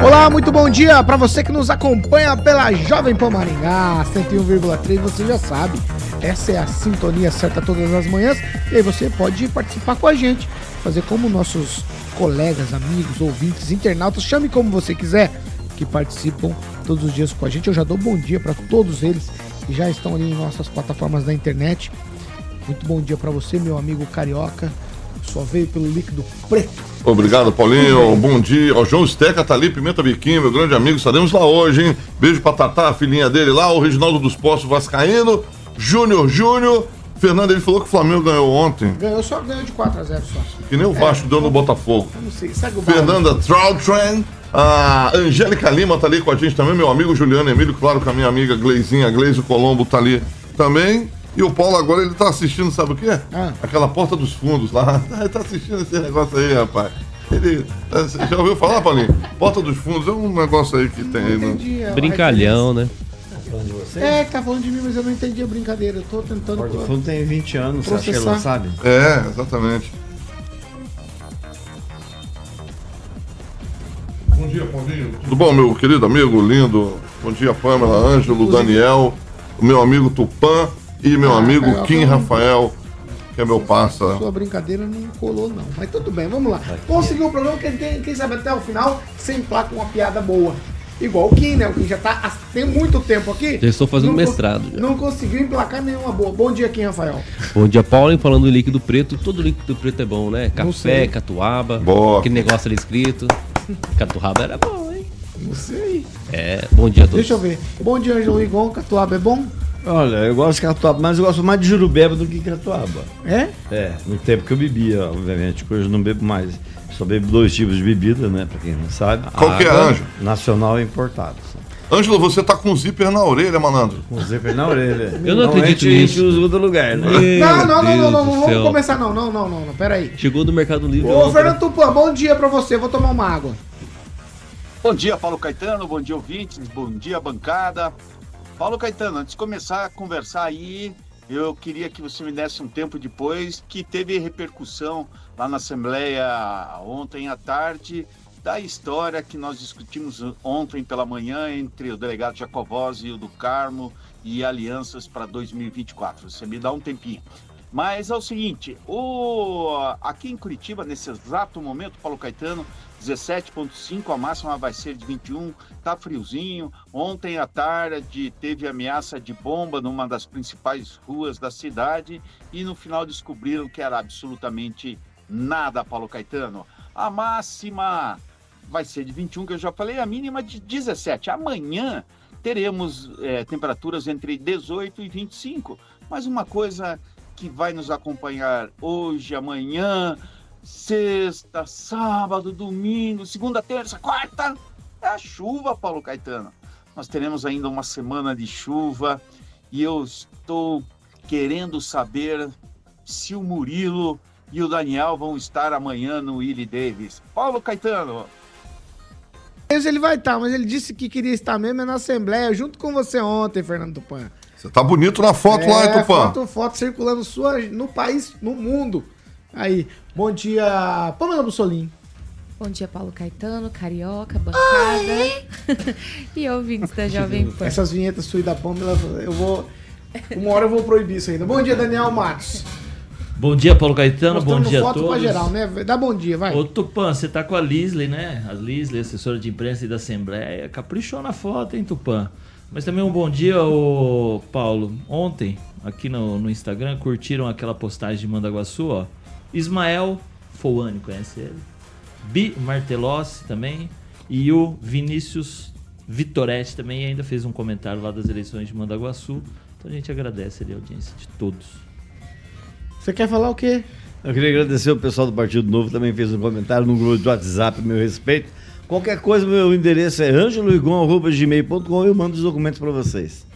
Olá, muito bom dia para você que nos acompanha pela Jovem Pan Maringá 101,3, você já sabe. Essa é a sintonia certa todas as manhãs e aí você pode participar com a gente, fazer como nossos colegas, amigos, ouvintes, internautas, chame como você quiser, que participam todos os dias com a gente. Eu já dou bom dia para todos eles que já estão ali em nossas plataformas da internet. Muito bom dia para você, meu amigo carioca. Só veio pelo líquido preto. Obrigado, Paulinho. Bom dia. O João Steca tá ali, Pimenta Biquinho, meu grande amigo. Estaremos lá hoje, hein? Beijo pra Tatá, a filhinha dele lá, o Reginaldo dos Postos Vascaíno, Júnior Júnior. Fernando, ele falou que o Flamengo ganhou ontem. Ganhou só ganhou de 4 a 0 só. Que nem o Vasco deu no Botafogo. Eu não sei, segue o. Fernanda Troutran. A Angélica Lima tá ali com a gente também, meu amigo Juliano Emílio, claro que a minha amiga Gleizinha, Gleise Colombo tá ali também. E o Paulo agora ele tá assistindo, sabe o quê? Ah. Aquela porta dos fundos lá. Ele tá assistindo esse negócio aí, rapaz. Ele. Você já ouviu falar, Paulinho? Porta dos fundos é um negócio aí que tem aí, né? Entendi a Brincalhão, né? É, tá falando de mim, mas eu não entendi a brincadeira. Eu tô tentando. Porta do Fundo tem 20 anos, você acha que ela Processar. sabe? É, exatamente. Bom dia, Paulinho. Tudo bom, meu querido amigo lindo? Bom dia, Pamela, Ângelo, Daniel, o meu amigo Tupã e meu Ah, amigo Carioca, Kim Rafael, que é meu parça. Sua brincadeira não colou, não. Mas tudo bem, vamos lá. Vamos seguir o programa, quem, tem, quem sabe até o final, sem placa uma piada boa. Igual o Kim, né? O Kim já tá há- tem muito tempo aqui. Já estou fazendo Não mestrado, já. Não conseguiu emplacar nenhuma boa. Bom dia, Kim Rafael. Bom dia, Paulo. Falando em líquido preto, todo líquido preto é bom, né? Café, catuaba, Boa. aquele negócio ali escrito. Catuaba era bom, hein? Não sei. É, bom dia a todos. Deixa eu ver. Bom dia, Ângelo Igon. Catuaba é bom? Olha, eu gosto de catuaba, mas eu gosto mais de jurubeba do que catuaba. É? É, no tempo que eu bebia, obviamente, hoje eu não bebo mais. Só bebo dois tipos de bebida, né, pra quem não sabe. Qual que é, Ângelo? Nacional e importado. Ângelo, você tá com zíper na orelha, malandro. Com zíper na orelha. Eu não acredito a gente nisso. usa o do lugar, né? Não, não, não, não, não, não, vamos céu. começar não, não, não, não, não, pera aí. Chegou do Mercado Livre. Ô. Fernando Tupã, bom dia pra você, vou tomar uma água. Bom dia, Paulo Caetano. Bom dia, ouvintes. Bom dia, bancada. Paulo Caetano, antes de começar a conversar aí, eu queria que você me desse um tempo depois que teve repercussão lá na Assembleia ontem à tarde da história que nós discutimos ontem pela manhã entre o delegado Jacovós e o do Carmo e alianças para 2024. Você me dá um tempinho. Mas é o seguinte, o, aqui em Curitiba, nesse exato momento, Paulo Caetano, 17,5, a máxima vai ser de 21, tá friozinho. Ontem à tarde teve ameaça de bomba numa das principais ruas da cidade e no final descobriram que era absolutamente nada, Paulo Caetano. A máxima vai ser de 21, que eu já falei, a mínima de 17. Amanhã teremos eh, temperaturas entre 18 e 25. Mas uma coisa que vai nos acompanhar hoje, amanhã, sexta, sábado, domingo, segunda, terça, quarta, é a chuva, Paulo Caetano. Nós teremos ainda uma semana de chuva e eu estou querendo saber se o Murilo e o Daniel vão estar amanhã no Willie Davis. Paulo Caetano, ele vai estar, mas ele disse que queria estar mesmo é na Assembleia, junto com você ontem, Fernando Tupã. Você tá bonito na foto lá, hein, É, Tupã? foto, foto circulando sua, no país, no mundo. Aí, bom dia, Pamela Bussolim. Bom dia, Paulo Caetano, Carioca, bancada e ouvintes da Jovem Pan. Essas vinhetas suas da Pamela, eu vou... Uma hora eu vou proibir isso ainda. Bom dia, Daniel Matos. Bom dia, Paulo Caetano. Bom Mostrando dia a foto pra todos. geral, né? Dá bom dia, vai. Ô Tupã, você tá com a Lisley, né? A Lisley, assessora de imprensa e da Assembleia. Caprichou na foto, hein, Tupã? Mas também um bom dia, ô Paulo. Ontem, aqui no, no Instagram, curtiram aquela postagem de Mandaguaçu, ó. Ismael Foane, conhece ele? Bi Martelossi também. E o Vinícius Vitoretti também ainda fez um comentário lá das eleições de Mandaguaçu. Então a gente agradece ali a audiência de todos. Você quer falar o quê? Eu queria agradecer o pessoal do Partido Novo, também fez um comentário no grupo de WhatsApp a meu respeito. Qualquer coisa, meu endereço é angeloigon.gmail.com e eu mando os documentos para vocês.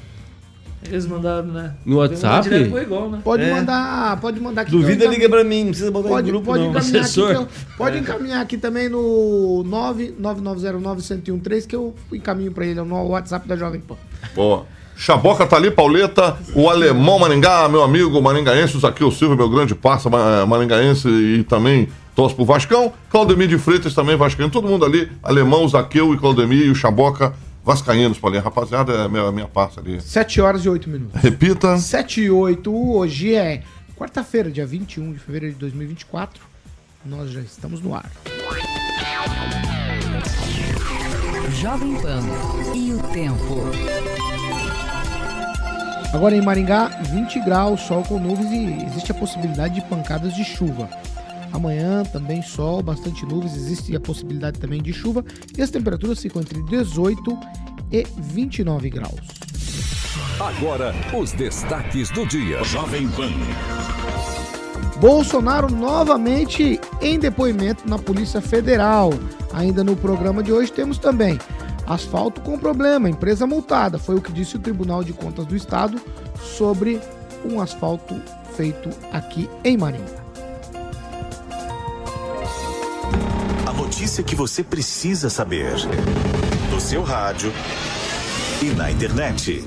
Eles mandaram, né? No WhatsApp? Egon, né? Pode É. mandar, pode mandar aqui. Duvida, liga pra mim, não precisa botar Pode, em grupo pode não. encaminhar aqui, Assessor. eu- pode encaminhar aqui também no 99909-1013 que eu encaminho pra ele é no WhatsApp da Jovem Pan. Boa. Chaboca tá ali, Pauleta, o alemão Maringá, meu amigo maringaense, o Zaqueu Silva, meu grande parça ma- maringaense e também torce pro Vascão. Claudemir de Freitas também vascaíno, todo mundo ali, alemão, Zaqueu e Claudemir e o Chaboca vascaínos, Paulinho. Rapaziada, é a minha, minha parça ali. 7 horas e 8 minutos. Repita. 7 e 8, hoje é quarta-feira, dia 21 de fevereiro de 2024. Nós já estamos no ar. Jovem Pan e o tempo. Agora em Maringá, 20 graus, sol com nuvens e existe a possibilidade de pancadas de chuva. Amanhã também sol, bastante nuvens, existe a possibilidade também de chuva e as temperaturas ficam entre 18 e 29 graus. Agora, os destaques do dia. Jovem Pan. Bolsonaro novamente em depoimento na Polícia Federal. Ainda no programa de hoje temos também asfalto com problema, empresa multada. Foi o que disse o Tribunal de Contas do Estado sobre um asfalto feito aqui em Maringá. Notícia que você precisa saber. No seu rádio e na internet.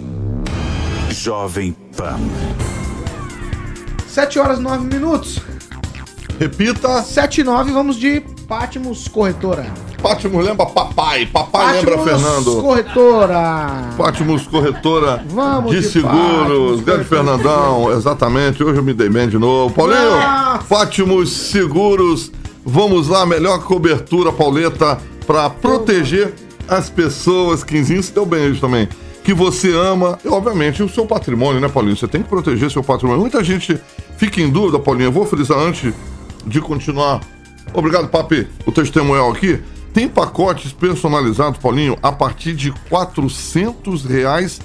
Jovem Pan. 7 horas e 9 minutos. Repita. 7 e 9, vamos de Patmos Corretora. Pátimos lembra papai, papai lembra Patmos Fernando. Corretora. Pátimos Corretora Vamos de de Seguros, Pátimos grande Corretora. Fernandão, exatamente. Hoje eu me dei bem de novo. Paulinho, Nossa! Pátimos Seguros, vamos lá, melhor cobertura, Pauleta, para proteger as pessoas, Quinzinho, se deu bem hoje também, que você ama, e obviamente o seu patrimônio, né, Paulinho? Você tem que proteger seu patrimônio. Muita gente fica em dúvida, Paulinho, eu vou frisar antes de continuar. Obrigado, Papi, o testemunhal aqui. Tem pacotes personalizados, Paulinho, a partir de 400 reais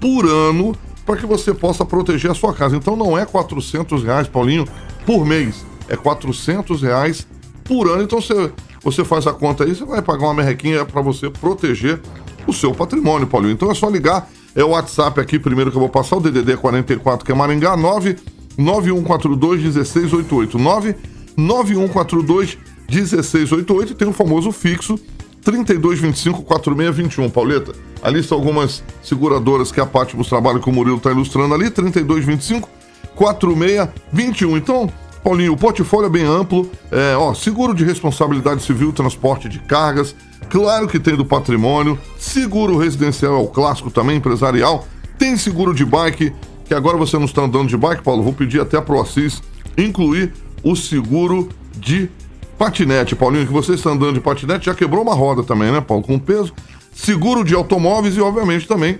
por ano para que você possa proteger a sua casa. Então não é 400 reais, Paulinho, por mês. É 400 reais por ano. Então você, você faz a conta aí, você vai pagar uma merrequinha para você proteger o seu patrimônio, Paulinho. Então é só ligar. É o WhatsApp aqui primeiro que eu vou passar, o DDD 44, que é Maringá, 9 9142 1688. 9 9142 1688 e tem o famoso fixo 3225 4621, Pauleta. Ali estão algumas seguradoras que a Patmos trabalha que o Murilo está ilustrando ali, 3225 4621. Então, Paulinho, o portfólio é bem amplo. É, ó, seguro de responsabilidade civil, transporte de cargas, claro que tem do patrimônio, seguro residencial é o clássico também, empresarial, tem seguro de bike, que agora você não está andando de bike, Paulo, vou pedir até pro Assis incluir o seguro de patinete, Paulinho, que você está andando de patinete, já quebrou uma roda também, né, Paulo, com peso, seguro de automóveis e, obviamente, também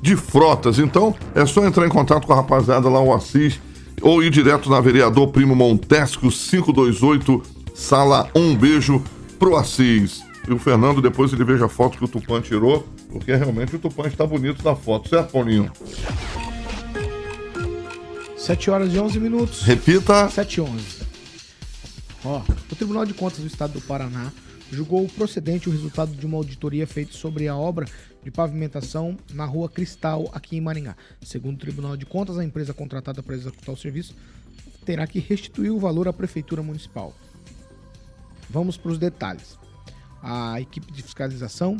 de frotas. Então, é só entrar em contato com a rapaziada lá, o Assis, ou ir direto na vereador Primo Montesco 528, sala 1. Beijo pro Assis. E o Fernando, depois ele veja a foto que o Tupã tirou, porque realmente o Tupã está bonito na foto, certo, Paulinho? 7 horas e 11 minutos. Repita. 7 e 11. Ó, o Tribunal de Contas do Estado do Paraná julgou procedente o resultado de uma auditoria feita sobre a obra de pavimentação na Rua Cristal, aqui em Maringá. Segundo o Tribunal de Contas, a empresa contratada para executar o serviço terá que restituir o valor à Prefeitura Municipal. Vamos para os detalhes. A equipe de fiscalização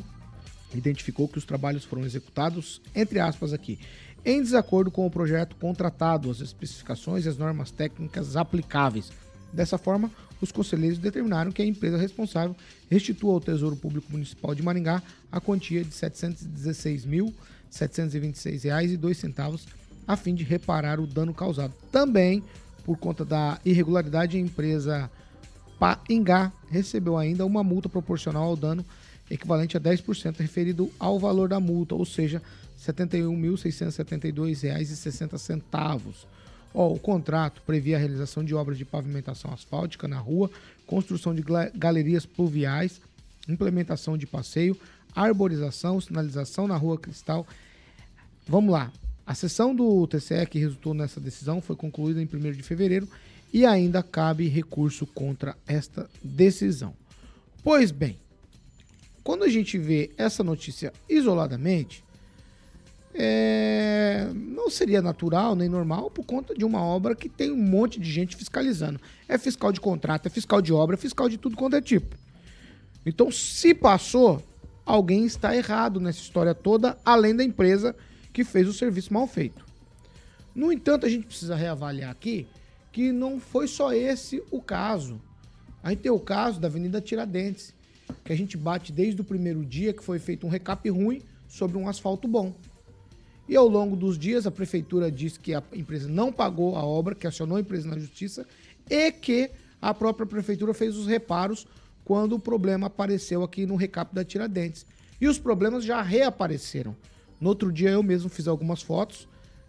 identificou que os trabalhos foram executados, entre aspas aqui, em desacordo com o projeto contratado, as especificações e as normas técnicas aplicáveis. Dessa forma, os conselheiros determinaram que a empresa responsável restitua ao Tesouro Público Municipal de Maringá a quantia de R$ 716.726,02 a fim de reparar o dano causado. Também, por conta da irregularidade, a empresa Paingá recebeu ainda uma multa proporcional ao dano equivalente a 10% referido ao valor da multa, ou seja, R$ 71.672,60. Ó, o contrato previa a realização de obras de pavimentação asfáltica na rua, construção de galerias pluviais, implementação de passeio, arborização, sinalização na rua Cristal. Vamos lá. A sessão do TCE que resultou nessa decisão foi concluída em 1 de fevereiro e ainda cabe recurso contra esta decisão. Pois bem, quando a gente vê essa notícia isoladamente, é, não seria natural nem normal por conta de uma obra que tem um monte de gente fiscalizando. É fiscal de contrato, é fiscal de obra, é fiscal de tudo quanto é tipo. Então, se passou, alguém está errado nessa história toda, além da empresa que fez o serviço mal feito. No entanto, a gente precisa reavaliar aqui que não foi só esse o caso. A gente tem o caso da Avenida Tiradentes, que a gente bate desde o primeiro dia que foi feito um recap ruim sobre um asfalto bom. E ao longo dos dias, a prefeitura disse que a empresa não pagou a obra, que acionou a empresa na justiça e que a própria prefeitura fez os reparos quando o problema apareceu aqui no recap da Tiradentes. E os problemas já reapareceram. No outro dia, eu mesmo fiz algumas fotos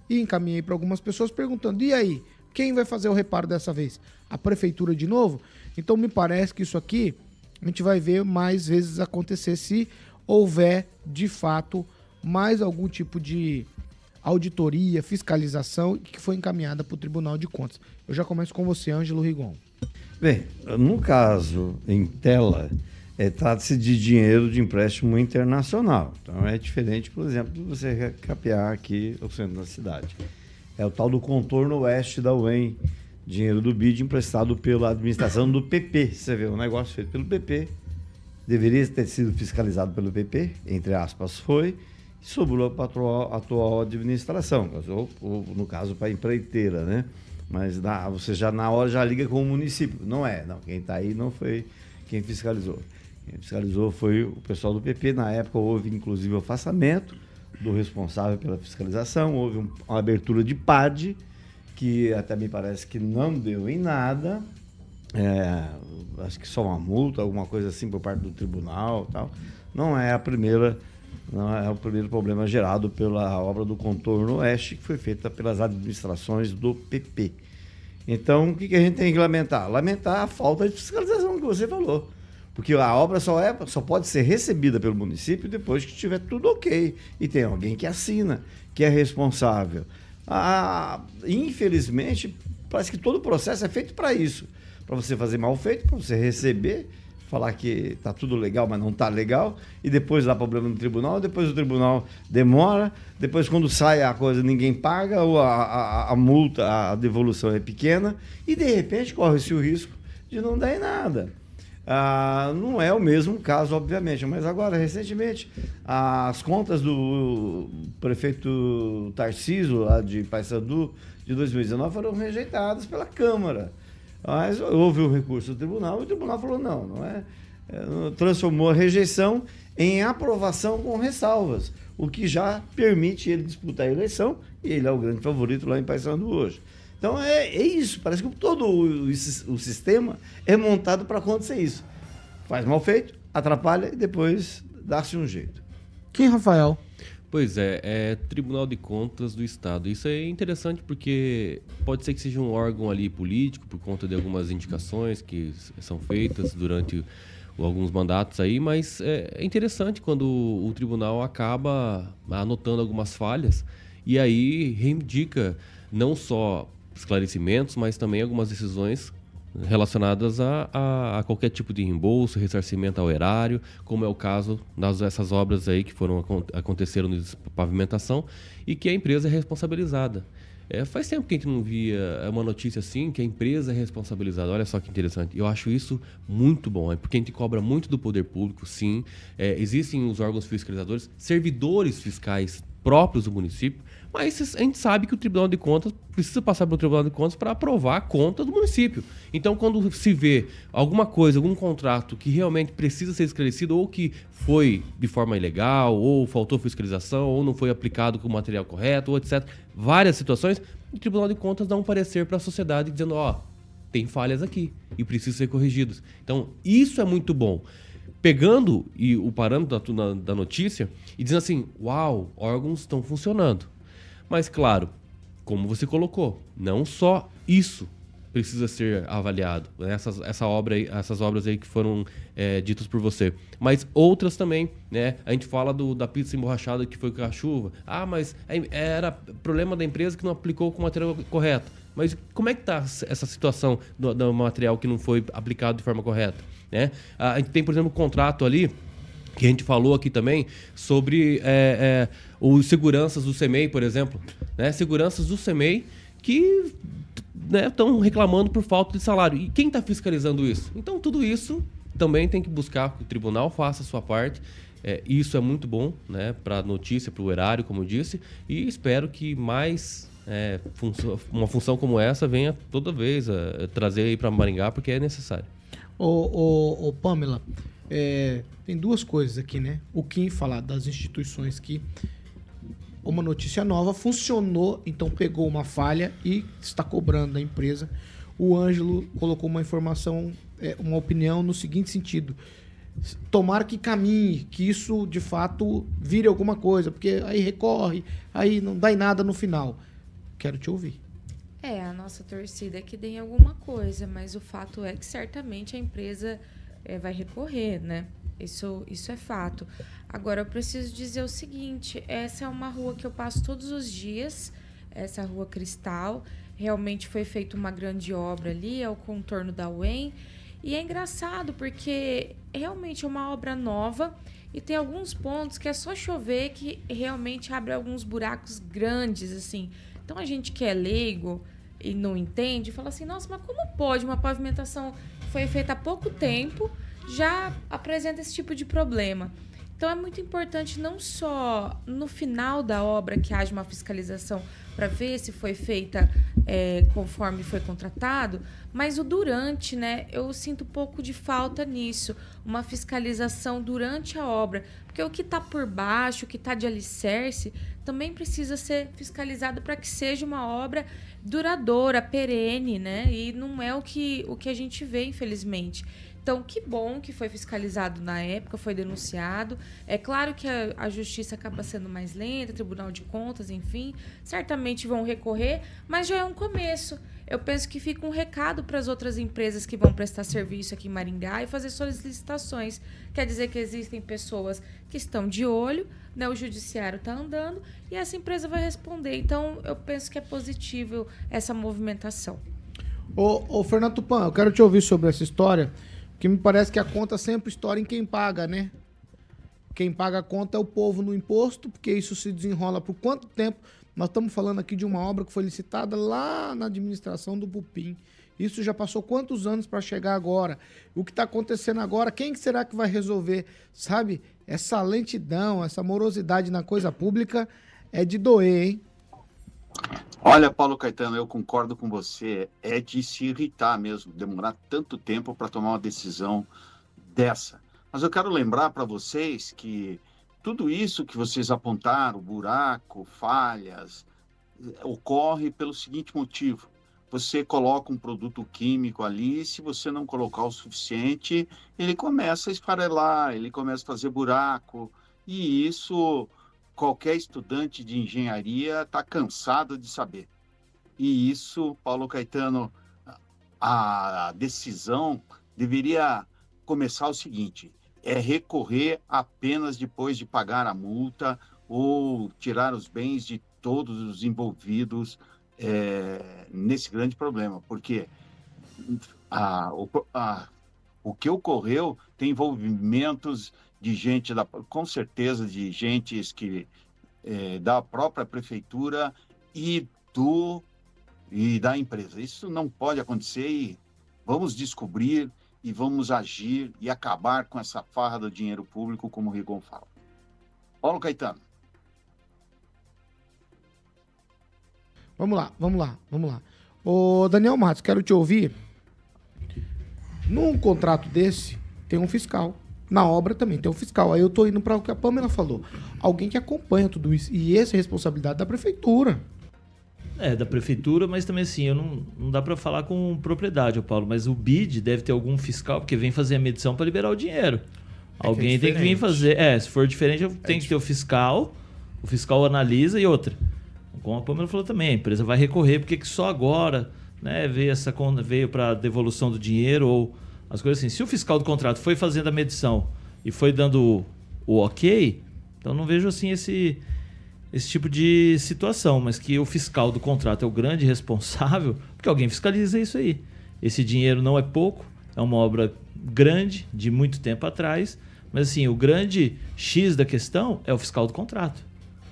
e encaminhei para algumas pessoas perguntando: e aí, quem vai fazer o reparo dessa vez? A prefeitura de novo? Então, me parece que isso aqui a gente vai ver mais vezes acontecer se houver de fato mais algum tipo de auditoria, fiscalização que foi encaminhada para o Tribunal de Contas. Eu já começo com você, Ângelo Rigon. Bem, no caso em tela, é, trata-se de dinheiro de empréstimo internacional. Então é diferente, por exemplo, de você recapear aqui o centro da cidade. É o tal do contorno oeste da UEM, dinheiro do BID emprestado pela administração do PP. Você vê, um negócio feito pelo PP, deveria ter sido fiscalizado pelo PP, entre aspas, foi, sobrou para a atual, atual administração, ou, ou, no caso para a empreiteira, né? Mas na, você já na hora já liga com o município. Não é, não. Quem está aí não foi quem fiscalizou. Quem fiscalizou foi o pessoal do PP. Na época houve inclusive o afastamento do responsável pela fiscalização, houve um, uma abertura de PAD, que até me parece que não deu em nada. É, acho que só uma multa, alguma coisa assim por parte do tribunal tal. Não é a primeira não é o primeiro problema gerado pela obra do contorno oeste, que foi feita pelas administrações do PP. Então, o que, a gente tem que lamentar? Lamentar a falta de fiscalização que você falou. Porque a obra só, é, só pode ser recebida pelo município depois que estiver tudo ok. E tem alguém que assina, que é responsável. Ah, infelizmente, parece que todo o processo é feito para isso. Para você fazer mal feito, para você receber falar que tá tudo legal, mas não tá legal, e depois dá problema no tribunal, depois o tribunal demora, depois quando sai a coisa ninguém paga, ou a, a, a multa, a devolução é pequena, e de repente corre-se o risco de não dar em nada. Ah, não é o mesmo caso, obviamente, mas agora, recentemente, as contas do prefeito Tarciso, lá de Paysandu, de 2019, foram rejeitadas pela Câmara. Mas houve o recurso do tribunal e o tribunal falou: não, não é. é transformou a rejeição em aprovação com ressalvas, o que já permite ele disputar a eleição e ele é o grande favorito lá em Paysandu hoje. Então é, é isso, parece que todo o, o, o sistema é montado para acontecer isso. Faz mal feito, atrapalha e depois dá-se um jeito. Quem, Rafael? Pois é, é Tribunal de Contas do Estado. Isso é interessante porque pode ser que seja um órgão ali político por conta de algumas indicações que são feitas durante alguns mandatos aí, mas é, é interessante quando o tribunal acaba anotando algumas falhas e aí reivindica não só esclarecimentos, mas também algumas decisões relacionadas a, a, a, qualquer tipo de reembolso, ressarcimento ao erário, como é o caso dessas obras aí que foram aconteceram de pavimentação e que a empresa é responsabilizada. É, faz tempo que a gente não via uma notícia assim, que a empresa é responsabilizada. Olha só que interessante. Eu acho isso muito bom, é porque a gente cobra muito do poder público, sim. É, existem os órgãos fiscalizadores, servidores fiscais próprios do município, mas a gente sabe que o Tribunal de Contas precisa passar pelo Tribunal de Contas para aprovar a conta do município. Então, quando se vê alguma coisa, algum contrato que realmente precisa ser esclarecido, ou que foi de forma ilegal, ou faltou fiscalização, ou não foi aplicado com o material correto, ou etc., várias situações, o Tribunal de Contas dá um parecer para a sociedade dizendo: ó, tem falhas aqui e precisam ser corrigidos. Então, isso é muito bom pegando e o parâmetro da, da, notícia e dizendo assim: uau, órgãos estão funcionando. Mas, claro, como você colocou, não só isso precisa ser avaliado, né? essas, essa obra essas obras aí que foram é, ditas por você, mas outras também, né? A gente fala do, da pizza emborrachada que foi com a chuva. Ah, mas era problema da empresa que não aplicou com o material correto. Mas como é que está essa situação do, do material que não foi aplicado de forma correta? Né? A gente tem, por exemplo, um contrato ali que a gente falou aqui também sobre é, é, os seguranças do CEMEI, por exemplo. Né? Seguranças do CEMEI que estão né, reclamando por falta de salário. E quem está fiscalizando isso? Então, tudo isso também tem que buscar que o tribunal faça a sua parte. É, isso é muito bom né, para a notícia, para o erário, como eu disse, e espero que mais é, uma função como essa venha toda vez a, a trazer para Maringá, porque é necessário. Ô, ô, ô Pamela, é, tem duas coisas aqui, né? O Kim falar das instituições que uma notícia nova funcionou, então pegou uma falha e está cobrando da empresa. O Ângelo colocou uma informação, é, uma opinião no seguinte sentido: tomara que caminhe, que isso de fato vire alguma coisa, porque aí recorre, aí não dá em nada no final. Quero te ouvir. É, a nossa torcida é que dê alguma coisa, mas o fato é que certamente a empresa é, vai recorrer, né? Isso, isso é fato. Agora, eu preciso dizer o seguinte: essa é uma rua que eu passo todos os dias, essa rua Cristal. Realmente foi feita uma grande obra ali, é o contorno da UEM. E é engraçado porque realmente é uma obra nova e tem alguns pontos que é só chover que realmente abre alguns buracos grandes, assim. Então a gente que é leigo e não entende, fala assim: nossa, mas como pode uma pavimentação foi feita há pouco tempo já apresenta esse tipo de problema? Então é muito importante não só no final da obra que haja uma fiscalização para ver se foi feita é, conforme foi contratado, mas o durante, né? Eu sinto um pouco de falta nisso, uma fiscalização durante a obra, porque o que está por baixo, o que está de alicerce, também precisa ser fiscalizado para que seja uma obra duradoura, perene, né? E não é o que, o que a gente vê, infelizmente. Então, que bom que foi fiscalizado na época, foi denunciado. É claro que a, a, justiça acaba sendo mais lenta, Tribunal de Contas, enfim, certamente vão recorrer, mas já é um começo. Eu penso que fica um recado para as outras empresas que vão prestar serviço aqui em Maringá e fazer solicitações. Quer dizer que existem pessoas que estão de olho, né, o judiciário está andando e essa empresa vai responder. Então, eu penso que é positivo essa movimentação. Ô Fernando Tupan, eu quero te ouvir sobre essa história. Que me parece que a conta sempre estoura em quem paga, né? Quem paga a conta é o povo no imposto, porque isso se desenrola por quanto tempo? Nós estamos falando aqui de uma obra que foi licitada lá na administração do Pupim. Isso já passou quantos anos para chegar agora? O que está acontecendo agora? Quem será que vai resolver? Sabe? Essa lentidão, essa morosidade na coisa pública é de doer, hein? Olha, Paulo Caetano, eu concordo com você. É de se irritar mesmo, demorar tanto tempo para tomar uma decisão dessa. Mas eu quero lembrar para vocês que tudo isso que vocês apontaram, buraco, falhas, ocorre pelo seguinte motivo. Você coloca um produto químico ali, se você não colocar o suficiente, ele começa a esfarelar, ele começa a fazer buraco, e isso qualquer estudante de engenharia está cansado de saber. E isso, Paulo Caetano, a decisão deveria começar o seguinte: é recorrer apenas depois de pagar a multa ou tirar os bens de todos os envolvidos é, nesse grande problema, porque a, a, o que ocorreu tem envolvimentos de gente, da, com certeza, de gentes que é, da própria prefeitura e do e da empresa. Isso não pode acontecer e vamos descobrir e vamos agir e acabar com essa farra do dinheiro público, como o Rigon fala. Paulo Caetano. Vamos lá, vamos lá, vamos lá. Ô Daniel Matos, quero te ouvir. Num contrato desse, tem um fiscal na obra também tem o fiscal. Aí eu tô indo para o que a Pamela falou. Alguém que acompanha tudo isso. E essa é a responsabilidade da prefeitura. É, da prefeitura, mas também assim, eu não, não dá para falar com propriedade, Paulo, mas o BID deve ter algum fiscal, porque vem fazer a medição para liberar o dinheiro. É Alguém é tem que vir fazer. É, se for diferente, é tem que ter o fiscal, o fiscal analisa e outra. Como a Pamela falou também, a empresa vai recorrer, porque só agora né, veio essa veio para devolução do dinheiro ou as coisas assim. Se o fiscal do contrato foi fazendo a medição e foi dando o, o ok, então não vejo assim esse esse tipo de situação, mas que o fiscal do contrato é o grande responsável, porque alguém fiscaliza isso aí. Esse dinheiro não é pouco, é uma obra grande, de muito tempo atrás, mas assim, o grande X da questão é o fiscal do contrato.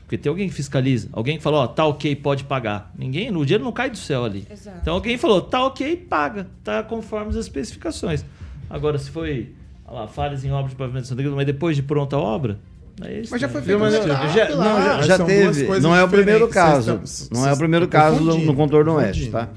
Porque tem alguém que fiscaliza, alguém que falou, ó, tá ok, pode pagar. Ninguém, o dinheiro não cai do céu ali. Exato. Então alguém falou, tá ok, paga, tá conforme as especificações. Agora, se foi, olha lá, falhas em obra de pavimentação, mas depois de pronta a obra, aí Mas já foi feito mas um eu- recap Já, não, já, já teve. Não é o primeiro caso. estão- não é o primeiro caso no, contorno oeste, tá?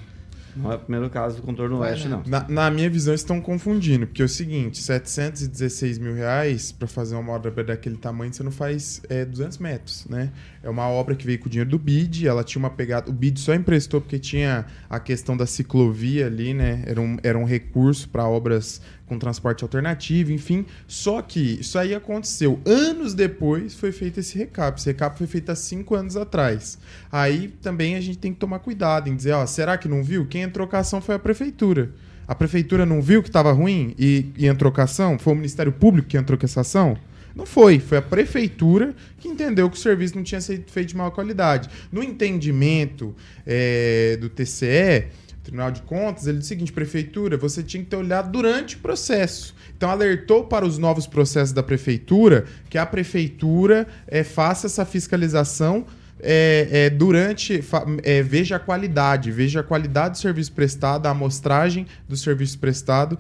Não é o primeiro caso do contorno oeste, não. Na, na minha visão, estão confundindo, porque é o seguinte, 716 mil reais para fazer uma obra daquele tamanho, você não faz é, 200 metros, né? É uma obra que veio com o dinheiro do BID, ela tinha uma pegada... O BID só emprestou porque tinha a questão da ciclovia ali, né? Era um, era um recurso para obras com transporte alternativo, enfim. Só que isso aí aconteceu. Anos depois foi feito esse recap. Esse recap foi feito há cinco anos atrás. Aí também a gente tem que tomar cuidado em dizer, ó, será que não viu? Quem entrou com a ação foi a prefeitura. A prefeitura não viu que estava ruim e, e entrou com a ação? Foi o Ministério Público que entrou com essa ação? Não foi, foi a prefeitura que entendeu que o serviço não tinha sido feito de maior qualidade. No entendimento é, do TCE, Tribunal de Contas, ele diz o seguinte: prefeitura, você tinha que ter olhado durante o processo. Então, alertou para os novos processos da prefeitura que a prefeitura é, faça essa fiscalização é, é, durante. é, veja a qualidade, veja a qualidade do serviço prestado, a amostragem do serviço prestado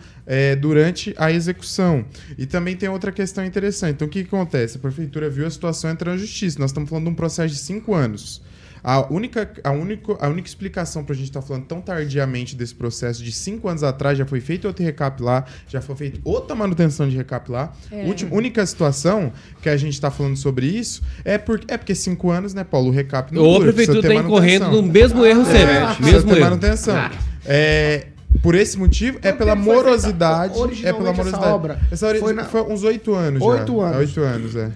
durante a execução. E também tem outra questão interessante. Então, o que, que acontece? A prefeitura viu a situação entrar na justiça. Nós estamos falando de um processo de cinco anos. A única, a única, a única explicação para a gente estar falando tão tardiamente desse processo de cinco anos atrás já foi feito outro recap lá, já foi feita outra manutenção de recap lá. É. Última, única situação que a gente está falando sobre isso é, por, é porque cinco anos, né, Paulo? O recap não Ou a dura, precisa prefeitura está incorrendo no mesmo erro sempre. É, mesmo ter erro. manutenção. É, por esse motivo, é Quanto pela tempo foi feita morosidade. É pela originalmente essa morosidade. obra? Essa ori- Foi na- foi uns oito anos. Oito anos. É, Oito anos, é.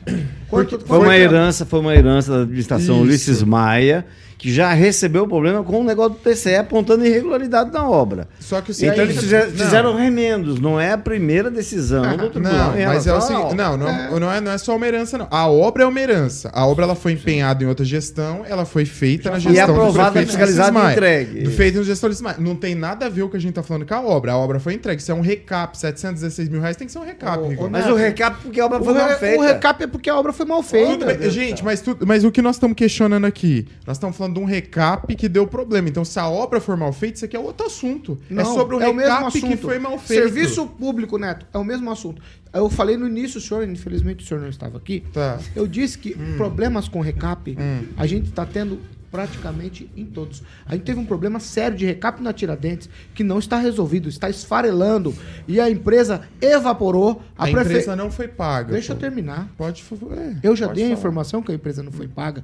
Quanto- Foi uma herança, foi uma herança da administração Isso. Ulisses Maia, já recebeu o problema com o negócio do TCE apontando irregularidade na obra. Só que o Então eles fizeram, remendos, não é a primeira decisão do tribunal. Não, em mas é o seguinte, não, não é, não, é, não é só uma herança, não. A obra é uma herança. A obra ela foi empenhada em outra gestão, ela foi feita na foi. gestão E aprovada, do fiscalizada e entregue. Feita no gestor Maia. Não tem nada a ver o que a gente tá falando com a obra. A obra foi entregue. Se é um recap, 716 mil reais, tem que ser um recap. Rigon. Mas o recap porque a obra O, foi mal re- feita. o recap é porque a obra foi mal feita. Tudo bem, gente, mas, tu- mas o que nós estamos questionando aqui? Nós estamos falando de um recap que deu problema. Então, se a obra for mal feita, isso aqui é outro assunto. é Não, sobre o é o mesmo recap que foi mal feito. Serviço público, Neto, é o mesmo assunto. Eu falei no início, o senhor, infelizmente o senhor não estava aqui. Tá. Eu disse que Hum. problemas com recap a gente está tendo praticamente em todos. A gente teve um problema sério de recap na Tiradentes que não está resolvido, está esfarelando e a empresa evaporou. A, A prefe- empresa não foi paga. Deixa eu pô. terminar. Pode. é, Eu já dei a falar. informação que a empresa não foi paga.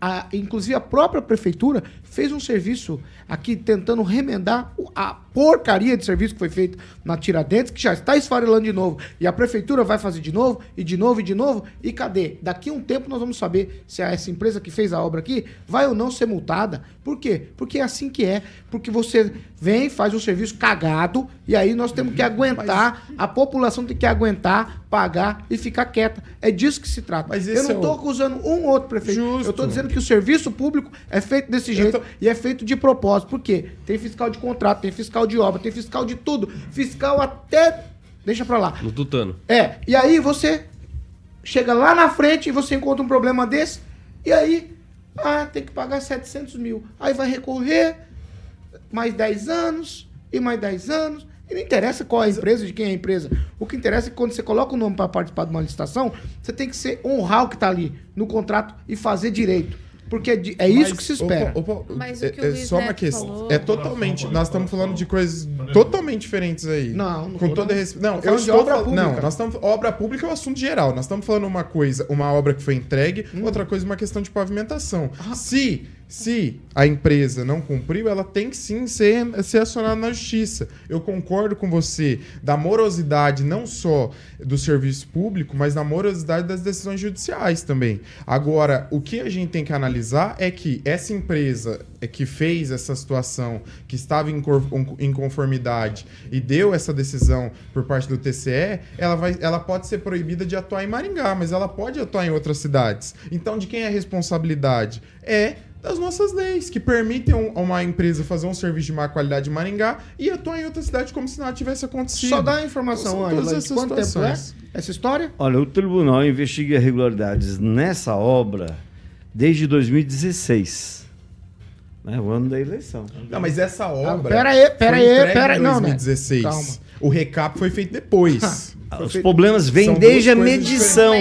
A- inclusive, a própria prefeitura fez um serviço aqui tentando remendar a porcaria de serviço que foi feito na Tiradentes, que já está esfarelando de novo. E a prefeitura vai fazer de novo, e de novo, e de novo. E cadê? Daqui a um tempo nós vamos saber se essa empresa que fez a obra aqui vai ou não ser multada. Por quê? Porque é assim que é. Porque você vem, faz um serviço cagado, e aí nós temos que aguentar, a população tem que aguentar, pagar e ficar quieta. É disso que se trata. Mas Eu não é estou o- acusando um ou outro prefeito. Justo. Eu estou dizendo que o serviço público é feito desse jeito tô- e é feito de propósito. Por quê? Tem fiscal de contrato, tem fiscal de obra, tem fiscal de tudo. Fiscal até. Deixa pra lá. No tutano. É, e aí você chega lá na frente e você encontra um problema desse, e aí, ah, tem que pagar 700 mil. Aí vai recorrer, mais 10 anos, e mais 10 anos. E não interessa qual é a empresa, de quem é a empresa. O que interessa é que quando você coloca o nome para participar de uma licitação, você tem que ser honrar o que está ali no contrato e fazer direito. Porque é, de- é isso Mas, que se espera. ô, ô, Mas é, o que o é Luiz só uma questão. falou- É totalmente. Nós estamos falando de coisas totalmente diferentes aí. Não, não Com todo não. respeito. Não, eu falando de estou obra pública. Não, nós estamos. Obra pública é o assunto geral. Nós estamos falando uma coisa, uma obra que foi entregue, Hum. outra coisa, uma questão de pavimentação. Se Se a empresa não cumpriu, ela tem que sim ser, ser acionada na justiça. Eu concordo com você da morosidade não só do serviço público, mas da morosidade das decisões judiciais também. Agora, o que a gente tem que analisar é que essa empresa que fez essa situação, que estava em conformidade e deu essa decisão por parte do TCE, ela, vai, ela pode ser proibida de atuar em Maringá, mas ela pode atuar em outras cidades. Então, de quem é a responsabilidade? É das nossas leis, que permitem um- uma empresa fazer um serviço de má qualidade em Maringá e atuar em outra cidade como se nada tivesse acontecido. Só dá a informação, São Ângela, de quanto tempo é situações. essa história? Olha, o tribunal investiga irregularidades nessa obra desde 2016. Né, o ano da eleição. Não, mas essa obra. pera aí, pera aí, pera aí. Não, né? 2016. Calma. O recap foi feito depois. Ah, Foi Os feito- problemas vêm desde a medição.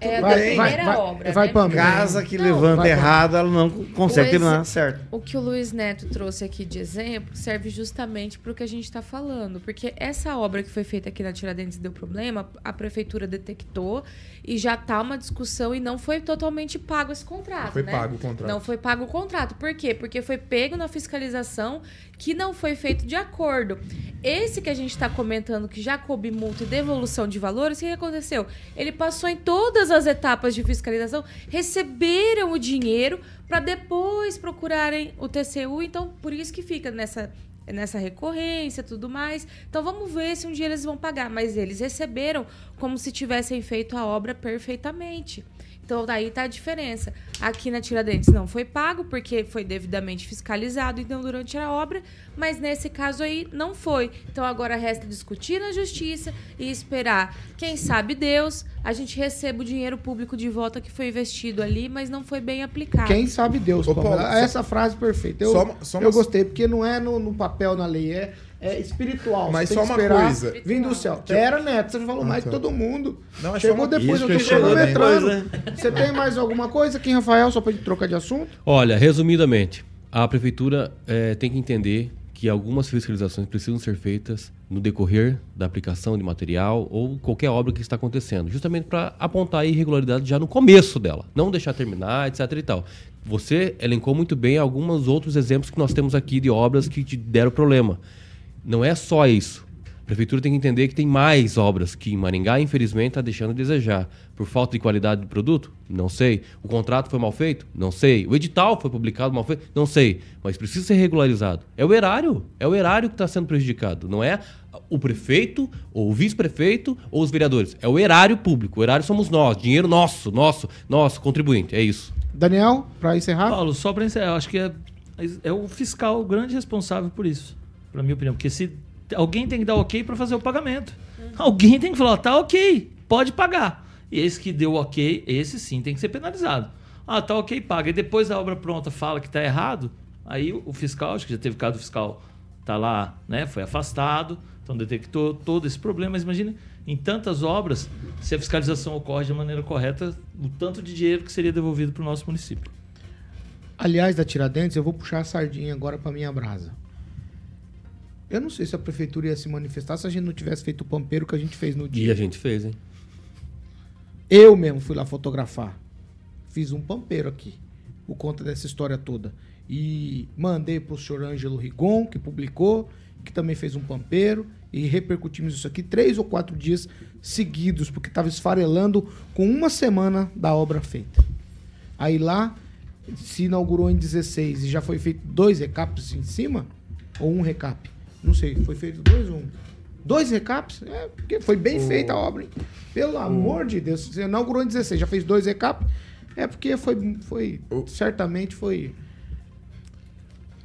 Não é Vai, da vai, primeira vai, obra, vai, né? Pamela. Casa que Não, levanta vai, errado, ela não consegue terminar certo. O que o Luiz Neto trouxe aqui de exemplo serve justamente para o que a gente está falando. Porque essa obra que foi feita aqui na Tiradentes deu problema, a prefeitura detectou e já tá uma discussão e não foi totalmente pago esse contrato. Foi né? pago o contrato. Não foi pago o contrato. Por quê? Porque foi pego na fiscalização que não foi feito de acordo. Esse que a gente está comentando, que já coube multa e devolução de valores, o que aconteceu? Ele passou em todas as etapas de fiscalização, receberam o dinheiro para depois procurarem o TCU, então por isso que fica nessa nessa recorrência, tudo mais. Então vamos ver se um dia eles vão pagar, mas eles receberam como se tivessem feito a obra perfeitamente. Então daí tá a diferença. Aqui na Tiradentes não foi pago porque foi devidamente fiscalizado então durante a obra, mas nesse caso aí não foi. Então agora resta discutir na justiça e esperar, quem sabe Deus, a gente receba o dinheiro público de volta que foi investido ali, mas não foi bem aplicado. Quem sabe Deus, Ô. Paulo, só- Essa frase perfeita. Eu, Só só eu uma- gostei, porque não é no, no papel, na lei, é, é espiritual. Mas só uma coisa. Vim do céu. Pera, Neto, você falou mais que tá. todo mundo. Não, é só Chegou uma- depois, Isso eu que tô chegou cronometrando. Você tem mais alguma coisa aqui, Rafael, só pra gente trocar de assunto? Olha, resumidamente, a prefeitura eh, tem que entender que algumas fiscalizações precisam ser feitas no decorrer da aplicação de material ou qualquer obra que está acontecendo, justamente para apontar a irregularidade já no começo dela, não deixar terminar, etc e tal. Você elencou muito bem alguns outros exemplos que nós temos aqui de obras que te deram problema. Não é só isso. A prefeitura tem que entender que tem mais obras que em Maringá, infelizmente, está deixando a desejar. Por falta de qualidade do produto? Não sei. O contrato foi mal feito? Não sei. O edital foi publicado mal feito? Não sei. Mas precisa ser regularizado. É o erário. É o erário que está sendo prejudicado. Não é o prefeito, ou o vice-prefeito, ou os vereadores. É o erário público. O erário somos nós. Dinheiro nosso, nosso, nosso, contribuinte. É isso. Daniel, pra encerrar? Paulo, só para encerrar, eu acho que é, é o fiscal o grande responsável por isso, na minha opinião. Porque se alguém tem que dar ok para fazer o pagamento. Alguém tem que falar, tá ok, pode pagar. E esse que deu ok, esse sim tem que ser penalizado. Ah, tá ok, paga. E depois da obra pronta fala que tá errado, aí o fiscal, acho que já teve caso fiscal, tá lá, né? Foi afastado, então detectou todo esse problema. Mas imagina, em tantas obras, se a fiscalização ocorre de maneira correta, o tanto de dinheiro que seria devolvido para o nosso município. Aliás, da Tiradentes, eu vou puxar a sardinha agora pra minha brasa. Eu não sei se a prefeitura ia se manifestar se a gente não tivesse feito o pampeiro que a gente fez no E dia. a gente fez, hein? Eu mesmo fui lá fotografar. Fiz um pampeiro aqui, por conta dessa história toda. E mandei pro senhor Ângelo Rigon, que publicou, que também fez um pampeiro. E repercutimos isso aqui três ou quatro dias seguidos, porque estava esfarelando com uma semana da obra feita. Aí lá se inaugurou em 16 e já foi feito dois recaps em cima? Ou um recap? Não sei, foi feito dois um? Dois recaps? É, porque foi bem feita a obra, hein? Pelo amor de Deus. Você inaugurou em 16, já fez dois recaps? É porque foi, foi certamente foi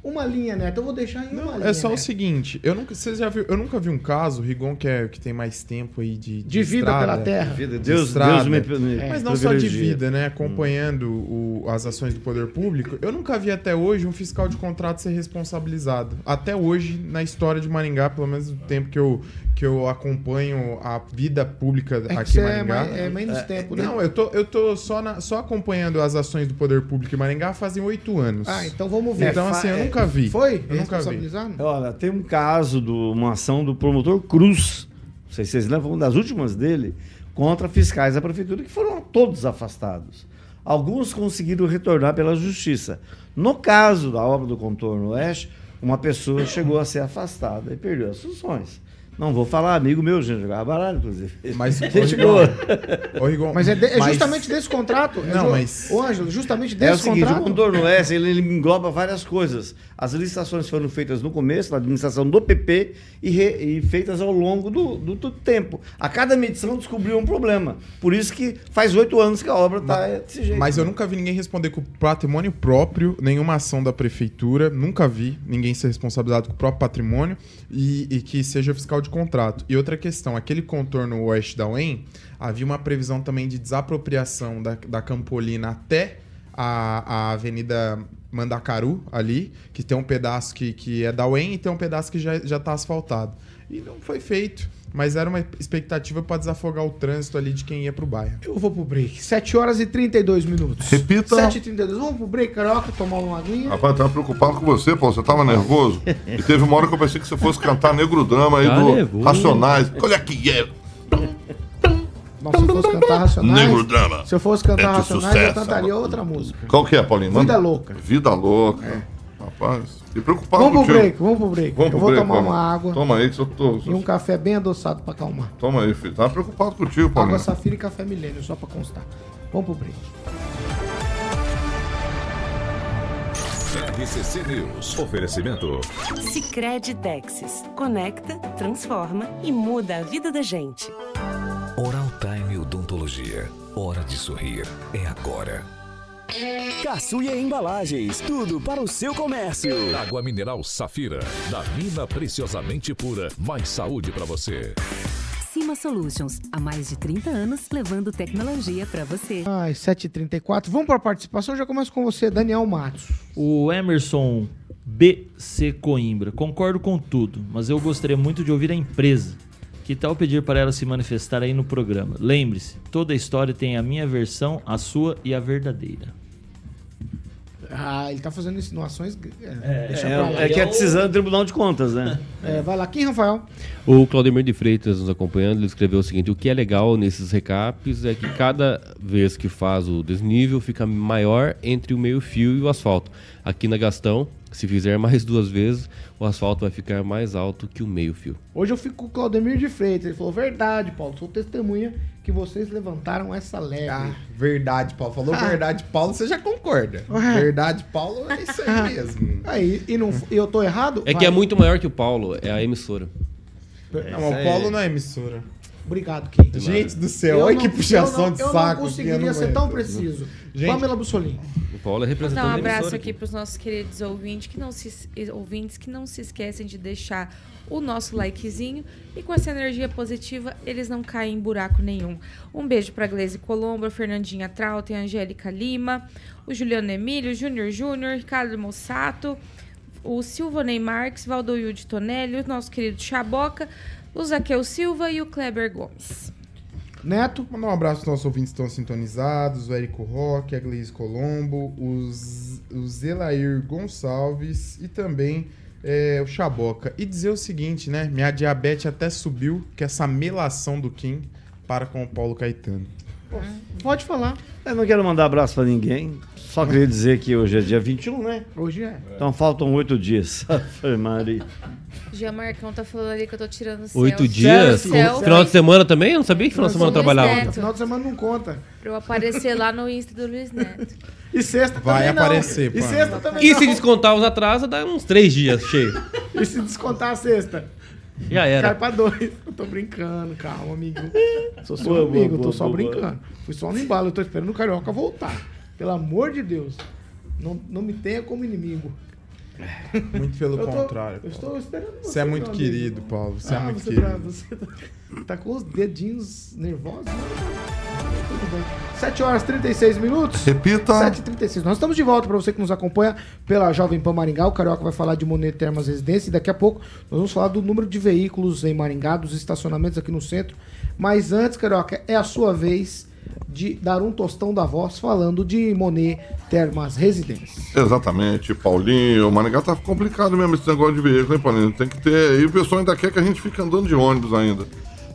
uma linha, Neto. Eu vou deixar em uma linha. É só o Neto. seguinte, eu nunca, você já viu, eu nunca vi um caso, o Rigon, que, é, que tem mais tempo aí de, De vida estrada, pela terra. Vida, de Deus, estrada, Deus me, me Mas não só de vida, né? Acompanhando o- as ações do poder público, eu nunca vi até hoje um fiscal de contrato ser responsabilizado. Até hoje, na história de Maringá, pelo menos no tempo que eu, que eu acompanho a vida pública É aqui em é, Maringá. mais, é menos tempo, né? Não, eu tô, eu tô só, na- só acompanhando as ações do poder público em Maringá fazem oito anos. Ah, então vamos ver. Então, É, assim, eu é- nunca vi. Foi? Eu nunca vi. Olha, tem um caso, de uma ação do promotor Cruz, não sei se vocês lembram, uma das últimas dele, contra fiscais da prefeitura, que foram todos afastados. Alguns conseguiram retornar pela justiça. No caso da obra do contorno oeste, uma pessoa chegou a ser afastada e perdeu as funções. Não vou falar, amigo meu, gente, jogava baralho, inclusive. Mas, gente boa. ô, Rigon, Mas é, de- é mas- justamente desse contrato. é Não, mas- Ô, Ângelo, justamente É o desse seguinte, o contrato. contorno oeste ele, ele engloba várias coisas. As licitações foram feitas no começo, na administração do PP, e, re- e feitas ao longo do, do, do tempo. A cada medição descobriu um problema. Por isso que faz oito anos que a obra está desse jeito. Mas eu nunca vi ninguém responder com patrimônio próprio, nenhuma ação da prefeitura. Nunca vi ninguém ser responsabilizado com o próprio patrimônio e, e que seja fiscal de contrato. E outra questão, aquele contorno oeste da UEM, havia uma previsão também de desapropriação da, da Campolina até a, a Avenida Mandacaru, ali, que tem um pedaço que, que é da UEM e tem um pedaço que já está asfaltado. E não foi feito. Mas era uma expectativa para desafogar o trânsito ali de quem ia pro bairro. Eu vou pro break. 7 horas e 32 minutos. Repita. 7 e 32. Vamos pro break, Carioca, tomar uma aguinha. Rapaz, eu tava preocupado com você, Paulo. Você tava nervoso. E teve uma hora que eu pensei que você fosse cantar Negro Drama aí Tá do nervoso. Racionais. Olha aqui, é. Nossa, se eu fosse cantar Racionais... Negro Drama. Se eu fosse cantar É Racionais, eu sucesso, cantaria rapaz. outra música. Qual que é, Paulinho? Vida. Louca. Vida louca. Rapaz, fiquei preocupado Vamos pro break, vamos pro break. Vamos eu pro vou break, tomar Paulinho. uma água Toma aí que eu tô. e um café bem adoçado pra acalmar. Toma aí, filho. Tava preocupado contigo, Paulinho. Água Safira e café milênio, só pra constar. Vamos pro break. RCC News. Oferecimento. Sicredi Texas. Conecta, transforma e muda a vida da gente. Oral Time Odontologia. Hora de sorrir. É agora. Caçuia Embalagens, tudo para o seu comércio. Água mineral Safira. Da mina preciosamente pura. Mais saúde pra você. Cima Solutions, há mais de 30 anos levando tecnologia para você. Ai, 7h34. Vamos pra participação. Já começo com você, Daniel Matos. O Emerson BC Coimbra. Concordo com tudo, mas eu gostaria muito de ouvir a empresa. Que tal pedir para ela se manifestar aí no programa? Lembre-se, toda história tem a minha versão, a sua e a verdadeira. Ah, ele tá fazendo insinuações. É, deixa É, pra lá. é que é decisão do Tribunal de Contas, né? É, vai lá. Quem, Rafael? O Claudemir de Freitas nos acompanhando, ele escreveu o seguinte: o que é legal nesses recaps é que cada vez que faz o desnível fica maior entre o meio-fio e o asfalto. Aqui na Gastão, se fizer mais duas vezes, o asfalto vai ficar mais alto que o meio-fio. Hoje eu fico com o Claudemir de Freitas. Ele falou: Verdade, Paulo. Sou testemunha que vocês levantaram essa leve. Ah, verdade, Paulo. Falou Ah. verdade, Paulo, você já concorda. Ué. Verdade, Paulo, é isso aí mesmo. Aí, e, não, e eu tô errado? É que Vai. é muito maior que o Paulo, é a emissora. Não, o Paulo não é emissora. Obrigado, Kim. Gente do céu, Eu olha não- que puxação não- de eu não saco. conseguiria não ser tão preciso. Gente, Pamela Bussolini. O Paulo é Vou representante dar um abraço emissora. aqui para os nossos queridos ouvintes que não se, ouvintes que não se esquecem de deixar o nosso likezinho e com essa energia positiva eles não caem em buraco nenhum. Um beijo para Gleise Colombo, a Fernandinha Trautem, a Angélica Lima, o Juliano Emílio, o Júnior Júnior, Ricardo Mossato, o Silvanei Marques, Valdoilde Tonelli, o nosso querido Chaboca, o Zaqueu Silva e o Kleber Gomes. Neto. Mandar um abraço aos nossos ouvintes que estão sintonizados, o Érico Roque, a Gleise Colombo, os, o Zelair Gonçalves e também é, o Chaboca. E dizer o seguinte, né? Minha diabetes até subiu, que essa melação do Kim para com o Paulo Caetano. Pode falar. Eu não quero mandar abraço pra ninguém. Só queria dizer que hoje é dia 21, né? Hoje é. Então faltam oito dias. Foi, Maria. Gia Marcão tá falando ali que eu tô tirando. Oito dias? Selfie. Final de semana também? Eu não sabia que final de semana eu trabalhava. Neto. Final de semana não conta. Pra eu aparecer lá no Insta do Luiz Neto. E sexta Vai também não. aparecer, E sexta também E não. se descontar os atrasos, dá uns três dias cheio. E se descontar a sexta? Já Cai era. pra dois. Eu tô brincando, calma, amigo. Sou seu Boa, amigo, boa, tô boa, só boa, brincando. Fui só no embalo, eu tô esperando o Carioca voltar. Pelo amor de Deus. Não, não me tenha como inimigo. Muito pelo Eu tô- contrário. Eu estou esperando você. Você é muito meu amigo. querido, Paulo. Você é Ah, muito você querido. Tá, você tá, tá com os dedinhos nervosos? Tudo bem. 7 horas e 36 minutos. Repita. 7h36. Nós estamos de volta para você que nos acompanha pela Jovem Pan Maringá. O Carioca vai falar de Monet Termas Residência e daqui a pouco nós vamos falar do número de veículos em Maringá, dos estacionamentos aqui no centro. Mas antes, Carioca, é a sua vez de dar um tostão da voz falando de Monet Termas Residência. Exatamente, Paulinho. O Maringá tá complicado mesmo esse negócio de veículo, hein, Paulinho? Tem que ter. E o pessoal ainda quer que a gente fique andando de ônibus ainda.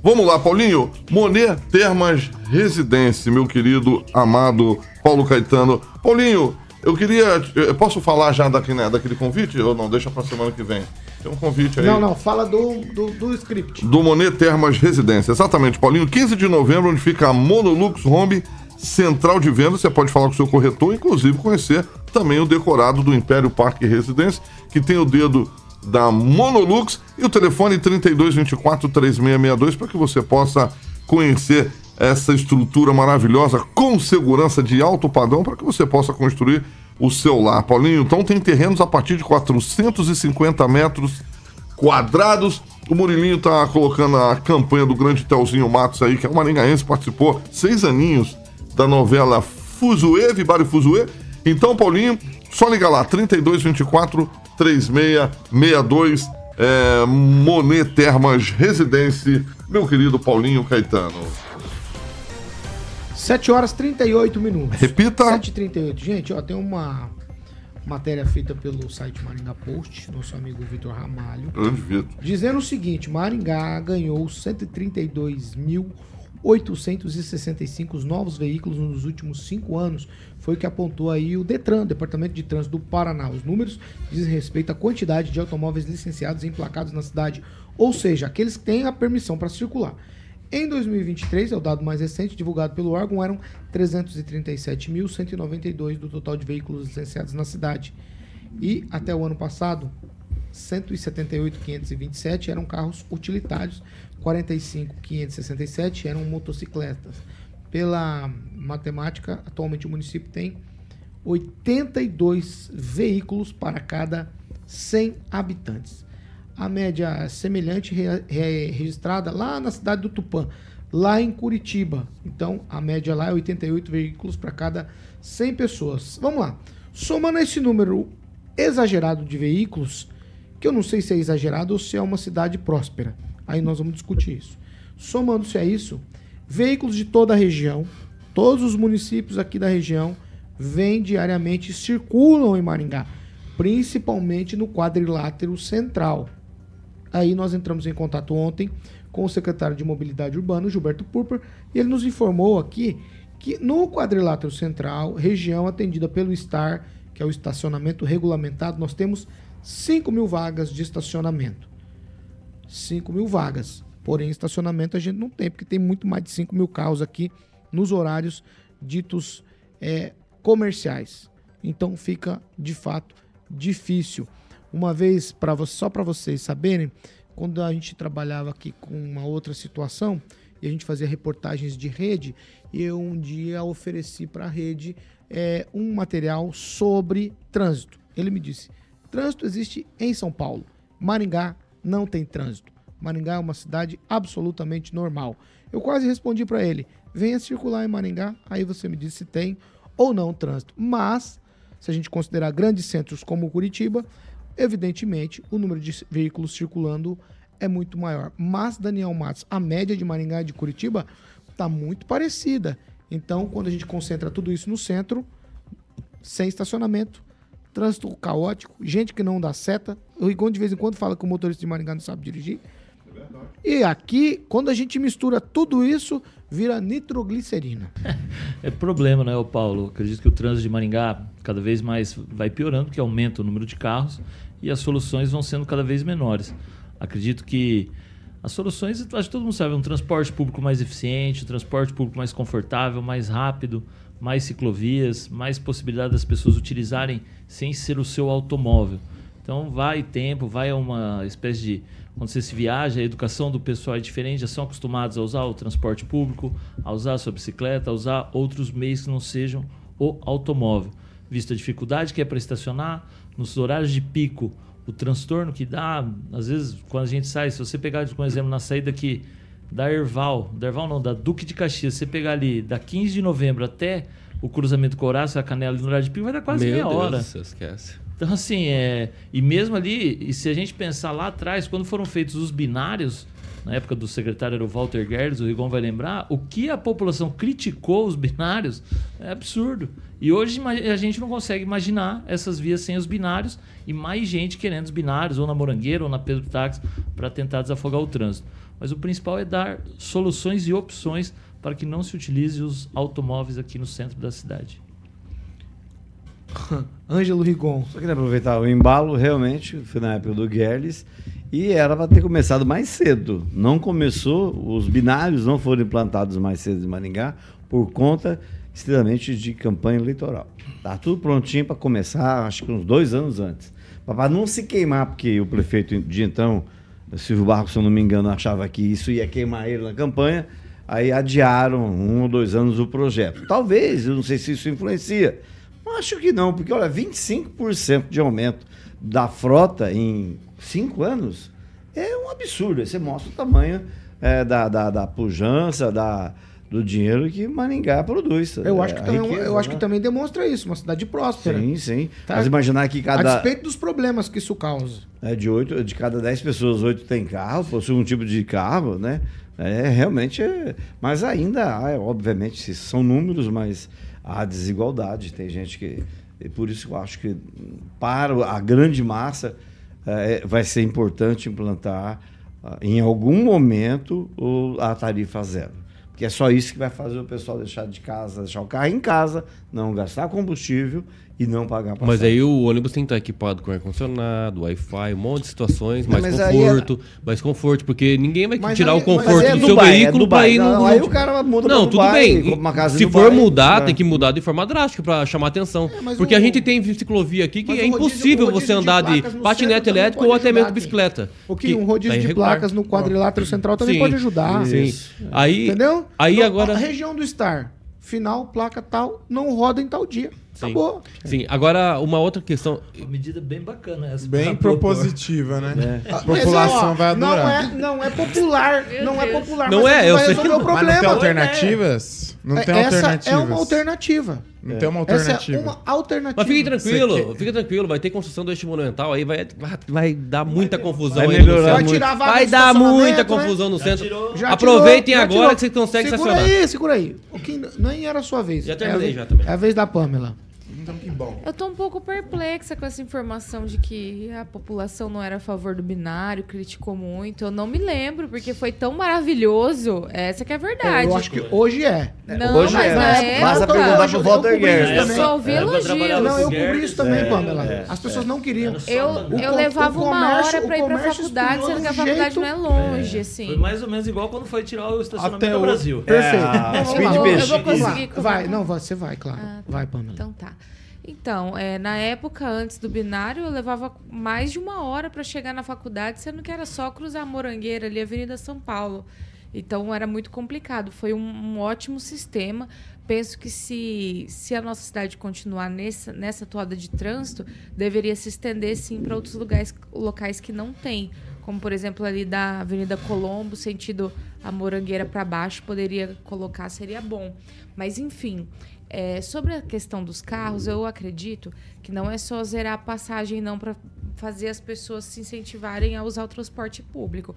Vamos lá, Paulinho. Monet Termas Residência, meu querido amado Paulo Caetano. Paulinho, eu queria. eu Posso falar já daqui, né, daquele convite? Ou não? Deixa pra semana que vem. Tem um convite aí. Não, não, fala do, do, do script. Do Monet Termas Residência. Exatamente, Paulinho. 15 de novembro, onde fica a Monolux Home Central de Vendas. Você pode falar com o seu corretor, inclusive conhecer também o decorado do Império Parque Residência, que tem o dedo da Monolux e o telefone 3224-3662 para que você possa conhecer essa estrutura maravilhosa com segurança de alto padrão para que você possa construir o seu lar. Paulinho, então tem terrenos a partir de 450 metros quadrados. O Murilinho tá colocando a campanha do grande Telzinho Matos aí, que é um maringaense, participou seis aninhos da novela Fuzue, Vibário Fuzue. Então, Paulinho, só liga lá, 3224 3662, é, Monet Termas Residência, meu querido Paulinho Caetano. 7 horas 38 minutos. Repita. 7h38. Gente, ó, tem uma matéria feita pelo site Maringá Post, nosso amigo Vitor Ramalho. Grande Vitor. Dizendo o seguinte: Maringá ganhou 132.865 novos veículos nos últimos cinco anos. Foi o que apontou aí o Detran, Departamento de Trânsito do Paraná. Os números dizem respeito à quantidade de automóveis licenciados e emplacados na cidade, ou seja, aqueles que têm a permissão para circular. Em 2023, é o dado mais recente divulgado pelo órgão, eram 337.192 do total de veículos licenciados na cidade. E até o ano passado, 178.527 eram carros utilitários, 45.567 eram motocicletas. Pela matemática, atualmente o município tem 82 veículos para cada 100 habitantes. A média semelhante re- re- registrada lá na cidade do Tupã, lá em Curitiba. Então, a média lá é 88 veículos para cada 100 pessoas. Vamos lá. Somando esse número exagerado de veículos, que eu não sei se é exagerado ou se é uma cidade próspera. Aí nós vamos discutir isso. Somando-se a isso, veículos de toda a região, todos os municípios aqui da região vêm diariamente circulam em Maringá, principalmente no quadrilátero central. Aí nós entramos em contato ontem com o secretário de Mobilidade Urbana, Gilberto Purper, e ele nos informou aqui que no quadrilátero central, região atendida pelo STAR, que é o estacionamento regulamentado, nós temos 5 mil vagas de estacionamento. 5 mil vagas. Porém, estacionamento a gente não tem, porque tem muito mais de 5 mil carros aqui nos horários ditos é, comerciais. Então fica de fato difícil. Uma vez, vo- só para vocês saberem, quando a gente trabalhava aqui com uma outra situação e a gente fazia reportagens de rede, eu um dia ofereci para a rede é, um material sobre trânsito. Ele me disse: trânsito existe em São Paulo, Maringá não tem trânsito. Maringá é uma cidade absolutamente normal. Eu quase respondi para ele: venha circular em Maringá, aí você me diz se tem ou não trânsito. Mas, se a gente considerar grandes centros como Curitiba, evidentemente o número de veículos circulando é muito maior. Mas, Daniel Matos, a média de Maringá e de Curitiba está muito parecida. Então, quando a gente concentra tudo isso no centro, sem estacionamento, trânsito caótico, gente que não dá seta. O Rigon de vez em quando fala que o motorista de Maringá não sabe dirigir. E aqui, quando a gente mistura tudo isso, vira nitroglicerina. É problema, né, Paulo? Acredito que o trânsito de Maringá cada vez mais vai piorando, porque aumenta o número de carros e as soluções vão sendo cada vez menores. Acredito que as soluções, acho que todo mundo sabe, um transporte público mais eficiente, um transporte público mais confortável, mais rápido, mais ciclovias, mais possibilidade das pessoas utilizarem sem ser o seu automóvel. Então vai tempo, vai uma espécie de. Quando você se viaja, a educação do pessoal é diferente, já são acostumados a usar o transporte público, a usar a sua bicicleta, a usar outros meios que não sejam o automóvel. Visto a dificuldade que é para estacionar, nos horários de pico, o transtorno que dá, às vezes, quando a gente sai, se você pegar, por exemplo, na saída aqui da Erval, da Erval não, da Duque de Caxias, se você pegar ali da 15 de novembro até o cruzamento com Horácio, a Canela no horário de pico, vai dar quase Meu meia Deus hora. céu, esquece. Então, assim, é. E mesmo ali, e se a gente pensar lá atrás, quando foram feitos os binários, na época do secretário era o Walter Guedes, o Rigon vai lembrar, o que a população criticou os binários é absurdo. E hoje a gente não consegue imaginar essas vias sem os binários e mais gente querendo os binários, ou na Morangueira, ou na Pedro Táxi, para tentar desafogar o trânsito. Mas o principal é dar soluções e opções para que não se utilize os automóveis aqui no centro da cidade. Ângelo Rigon. Só queria aproveitar o embalo, realmente, foi na época do Guedes, e era para ter começado mais cedo. Não começou, os binários não foram implantados mais cedo em Maringá, por conta, extremamente, de campanha eleitoral. Tá tudo prontinho para começar, acho que uns dois anos antes. Para não se queimar, porque o prefeito de então, Silvio Barros, se eu não me engano, achava que isso ia queimar ele na campanha, aí adiaram um ou dois anos o projeto. Talvez, eu não sei se isso influencia. Acho que não, porque olha, 25% de aumento da frota em cinco anos é um absurdo. Aí Você mostra o tamanho é, da, da, da pujança, da, do dinheiro que Maringá produz. Eu acho, É, que, a também, riqueza, eu acho né? que também demonstra isso, uma cidade próspera. Sim, sim. Tá? Mas imaginar que A cada. despeito dos problemas que isso causa. É, de, oito, de cada 10 pessoas, oito tem carro, possui um tipo de carro, né? É, realmente é. Mas ainda há, é, obviamente, são números, mas há desigualdade. Tem gente que. E por isso eu acho que para a grande massa é, vai ser importante implantar ah, em algum momento a tarifa zero. Porque é só isso que vai fazer o pessoal deixar de casa, deixar o carro em casa, não gastar combustível e não pagar Mas passagem. aí o ônibus tem que estar equipado com ar-condicionado, Wi-Fi, um monte de situações, Não, mais mas aí conforto, mais conforto, porque ninguém vai Mas tirar aí- o conforto mas é do seu Dubai, é veículo Dubai. pra ir no. aí o cara muda Não, tudo Dubai, bem. Se Dubai, for mudar, né? tem que mudar de forma drástica pra chamar atenção. mas porque o- a gente tem ciclovia aqui que mas é o impossível o rodízio você de andar de no patinete elétrico ou até mesmo ajudar, bicicleta. Um Que rodízio tá de placas no quadrilátero central também pode ajudar. Sim. Aí, Entendeu? aí agora. A região do Star, final, placa tal, não roda em tal dia. Sim. Acabou. Sim, agora uma outra questão. Uma medida bem bacana essa. Bem propor. propositiva, né? É. A população vai Não adorar. é, não é popular, não é popular. Não mas é, eu vai sei. resolver o Mas não problema. tem alternativas? Não tem Essa alternativas. é uma alternativa. Não tem uma Essa alternativa. é uma alternativa. Mas fique tranquilo, fica tranquilo, vai ter construção do eixo monumental, aí vai, vai, vai dar muita confusão vai aí no melhorar. Vai muito. tirar vaga Vai dar muita né? confusão no Já centro. tirou. Já Aproveitem já agora tirou. que você consegue segura estacionar. aí, segura aí. O que nem era a sua vez. Já terminei é a, já também. É a vez da Pamela. Então que bom. Eu tô um pouco perplexa com essa informação de que a população não era a favor do binário, criticou muito. Eu não me lembro, porque foi tão maravilhoso. Essa que é a verdade. Eu acho que hoje é. Não, Hoje mas é, mas época... basta perguntar pro Walter eu cobri Guedes. isso Eu também. só ouvi É, eu elogios. Não, eu cobri isso também, É, Pamela. é, As pessoas não queriam. Eu, O eu levava uma hora pra o ir pra comércio faculdade, sendo que a de faculdade jeito- não é longe, assim. Foi mais ou menos igual quando foi tirar o estacionamento Até do o- Brasil. Perfeito. a lá, eu vou- eu vou conseguir Vai, não, você vai, claro. Ah, Vai, Pamela. Então tá. Então, é, na época, antes do binário, eu levava mais de uma hora para chegar na faculdade, sendo que era só cruzar a Morangueira ali, Avenida São Paulo. Então era muito complicado. Foi um, um ótimo sistema. Penso que se, se a nossa cidade continuar nessa, nessa toada de trânsito, deveria se estender sim para outros lugares, locais que não tem. Como, por exemplo, ali da Avenida Colombo, sentido a Morangueira para baixo, poderia colocar, seria bom. Mas, enfim, é, sobre a questão dos carros, eu acredito que não é só zerar a passagem, não, para fazer as pessoas se incentivarem a usar o transporte público.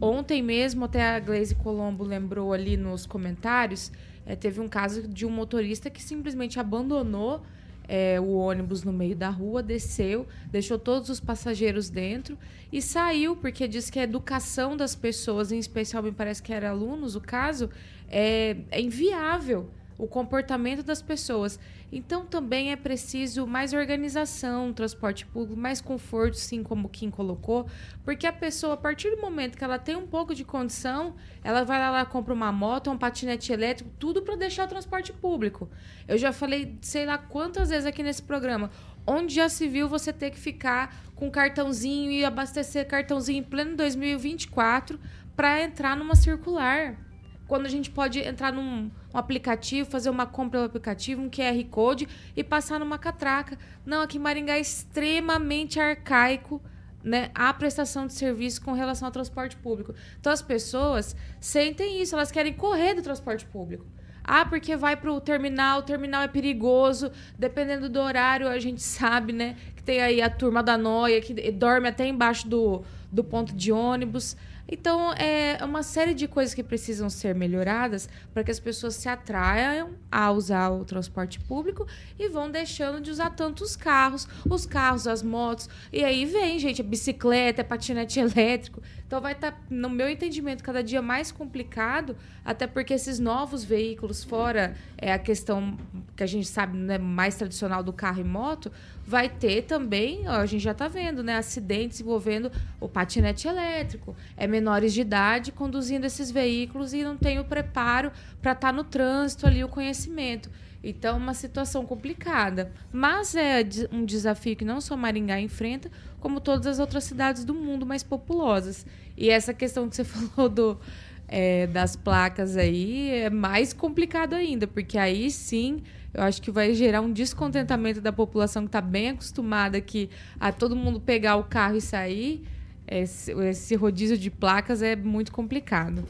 Ontem mesmo, até a Glaze Colombo lembrou ali nos comentários, é, teve um caso de um motorista que simplesmente abandonou é, o ônibus no meio da rua, desceu, deixou todos os passageiros dentro e saiu, porque diz que a educação das pessoas, em especial me parece que era alunos, o caso, é, é inviável o comportamento das pessoas. Então também é preciso mais organização, transporte público, mais conforto, sim, como Kim colocou, porque a pessoa, a partir do momento que ela tem um pouco de condição, ela vai lá, ela compra uma moto, um patinete elétrico, tudo para deixar o transporte público. Eu já falei, sei lá quantas vezes aqui nesse programa, onde já se viu você ter que ficar com cartãozinho e abastecer cartãozinho em pleno 2024 para entrar numa circular quando a gente pode entrar num um aplicativo, fazer uma compra no aplicativo, um QR Code e passar numa catraca. Não, aqui em Maringá é extremamente arcaico né, a prestação de serviço com relação ao transporte público. Então as pessoas sentem isso, elas querem correr do transporte público. Ah, porque vai para o terminal, o terminal é perigoso, dependendo do horário, a gente sabe, né? Que tem aí a turma da noia, que dorme até embaixo do, do ponto de ônibus. Então, é uma série de coisas que precisam ser melhoradas para que as pessoas se atraiam a usar o transporte público e vão deixando de usar tantos carros, os carros, as motos. E aí vem, gente, a bicicleta, é patinete elétrico. Então vai estar, no meu entendimento, cada dia mais complicado, até porque esses novos veículos, fora é, a questão que a gente sabe né, mais tradicional do carro e moto, vai ter também, ó, a gente já está vendo, né, acidentes envolvendo o patinete elétrico, é menores de idade conduzindo esses veículos e não tem o preparo para estar no trânsito ali, o conhecimento. Então, uma situação complicada. Mas é um desafio que não só Maringá enfrenta, como todas as outras cidades do mundo mais populosas. E essa questão que você falou do, é, das placas aí é mais complicado ainda, porque aí sim eu acho que vai gerar um descontentamento da população que está bem acostumada aqui a todo mundo pegar o carro e sair. Esse, esse rodízio de placas é muito complicado.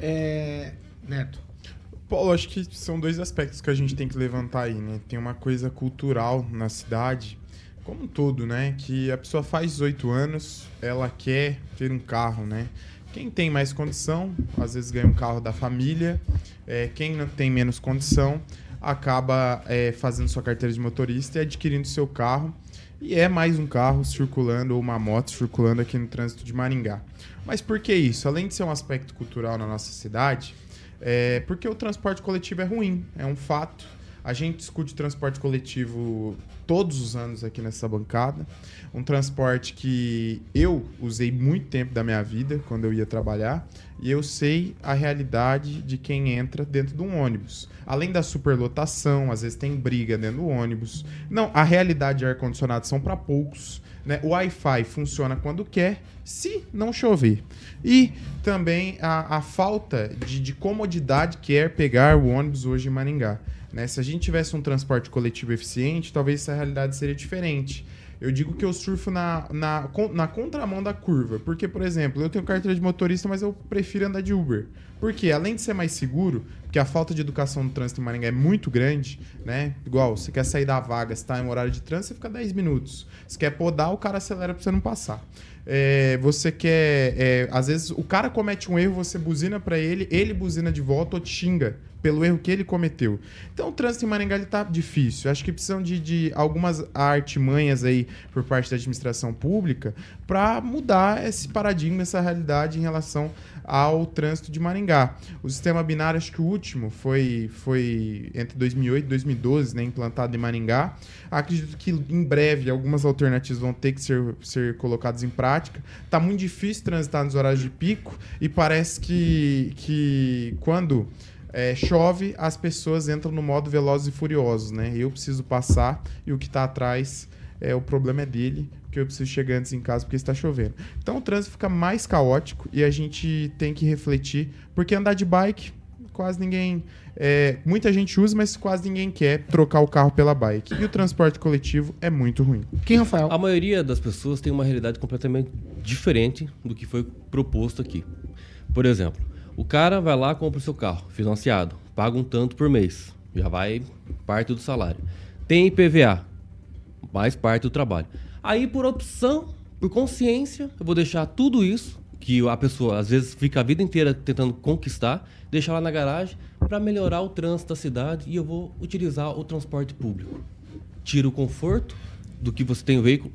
É. Neto. Paulo, acho que são dois aspectos que a gente tem que levantar aí, né? Tem uma coisa cultural na cidade, como um todo, né? Que a pessoa faz 18 anos, ela quer ter um carro, né? Quem tem mais condição, às vezes ganha um carro da família. É, quem não tem menos condição, acaba é, fazendo sua carteira de motorista e adquirindo seu carro. E é mais um carro circulando, ou uma moto circulando aqui no trânsito de Maringá. Mas por que isso? Além de ser um aspecto cultural na nossa cidade, é porque o transporte coletivo é ruim, é um fato. A gente discute transporte coletivo todos os anos aqui nessa bancada. Um transporte que eu usei muito tempo da minha vida quando eu ia trabalhar. E eu sei a realidade de quem entra dentro de um ônibus. Além da superlotação, às vezes tem briga dentro do ônibus. Não, a realidade de ar-condicionado são para poucos. Né? O Wi-Fi funciona quando quer, se não chover. E também a, a falta de, de comodidade que é pegar o ônibus hoje em Maringá. Né? Se a gente tivesse um transporte coletivo eficiente, talvez essa realidade seria diferente. Eu digo que eu surfo na, na, na contramão da curva. Porque, por exemplo, eu tenho carteira de motorista, mas eu prefiro andar de Uber. Porque, além de ser mais seguro, porque a falta de educação no trânsito em Maringá é muito grande, né? Igual, você quer sair da vaga, você tá em horário de trânsito, você fica 10 minutos. Você quer podar, o cara acelera pra você não passar. É, você quer. é, às vezes o cara comete um erro, você buzina pra ele, ele buzina de volta ou te xinga pelo erro que ele cometeu. Então o trânsito em Maringá ele tá difícil. Acho que precisam de, de algumas artimanhas aí por parte da administração pública para mudar esse paradigma, essa realidade em relação ao trânsito de Maringá. O sistema binário, acho que o último foi, foi entre 2008 e 2012, né, implantado em Maringá. Acredito que em breve algumas alternativas vão ter que ser, ser colocadas em prática. Tá muito difícil transitar nos horários de pico e parece que, que quando é, chove, as pessoas entram no modo velozes e furiosos, né? Eu preciso passar e o que tá atrás, é, o problema é dele, porque eu preciso chegar antes em casa porque está chovendo. Então o trânsito fica mais caótico e a gente tem que refletir, porque andar de bike, quase ninguém. é, muita gente usa, mas quase ninguém quer trocar o carro pela bike. E o transporte coletivo é muito ruim. Quem, Rafael? A maioria das pessoas tem uma realidade completamente diferente do que foi proposto aqui. Por exemplo, o cara vai lá, compra o seu carro financiado, paga um tanto por mês, já vai parte do salário. Tem IPVA, mais parte do trabalho. Aí, por opção, por consciência, eu vou deixar tudo isso, que a pessoa às vezes fica a vida inteira tentando conquistar, deixar lá na garagem para melhorar o trânsito da cidade e eu vou utilizar o transporte público. Tira o conforto do que você tem o veículo.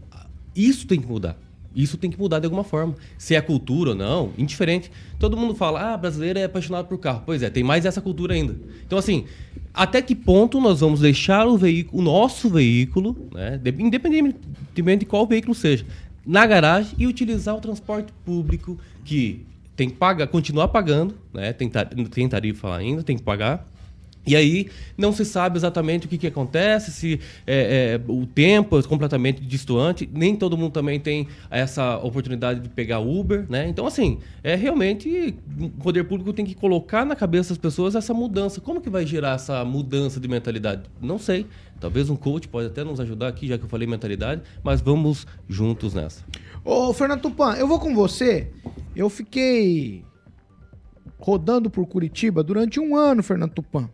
Isso tem que mudar. Isso tem que mudar de alguma forma. Se é cultura ou não, indiferente. Todo mundo fala, ah, brasileiro é apaixonado por carro. Pois é, tem mais essa cultura ainda. Então, assim, até que ponto nós vamos deixar o veículo, o nosso veículo, né, de- independentemente de qual veículo seja, na garagem e utilizar o transporte público que tem que pagar, continuar pagando, né? Tem, tar- tarifa ainda, tem que pagar. E aí não se sabe exatamente o que, que acontece, se é, é, o tempo é completamente distoante, nem todo mundo também tem essa oportunidade de pegar Uber, né? Então, assim, é realmente o poder público tem que colocar na cabeça das pessoas essa mudança. Como que vai gerar essa mudança de mentalidade? Não sei. Talvez um coach pode até nos ajudar aqui, já que eu falei mentalidade, mas vamos juntos nessa. Ô, Fernando Tupan, eu vou com você. Eu fiquei rodando por Curitiba durante um ano, Fernando Tupan.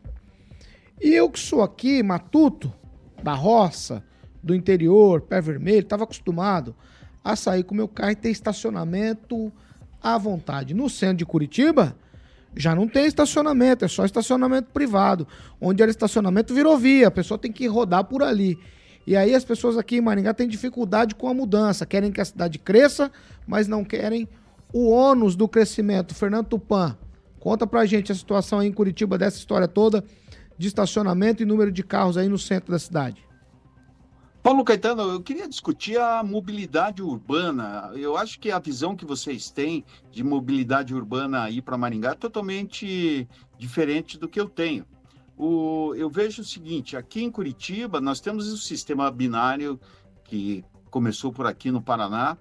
E eu que sou aqui, matuto, da roça, do interior, pé vermelho, estava acostumado a sair com meu carro e ter estacionamento à vontade. No centro de Curitiba, já não tem estacionamento, é só estacionamento privado. Onde era estacionamento virou via, a pessoa tem que rodar por ali. E aí as pessoas aqui em Maringá têm dificuldade com a mudança, querem que a cidade cresça, mas não querem o ônus do crescimento. Fernando Tupan, conta pra gente a situação aí em Curitiba dessa história toda de estacionamento e número de carros aí no centro da cidade. Paulo Caetano, eu queria discutir a mobilidade urbana. Eu acho que a visão que vocês têm de mobilidade urbana aí para Maringá é totalmente diferente do que eu tenho. O, eu vejo o seguinte: aqui em Curitiba, nós temos o sistema binário que começou por aqui no Paraná,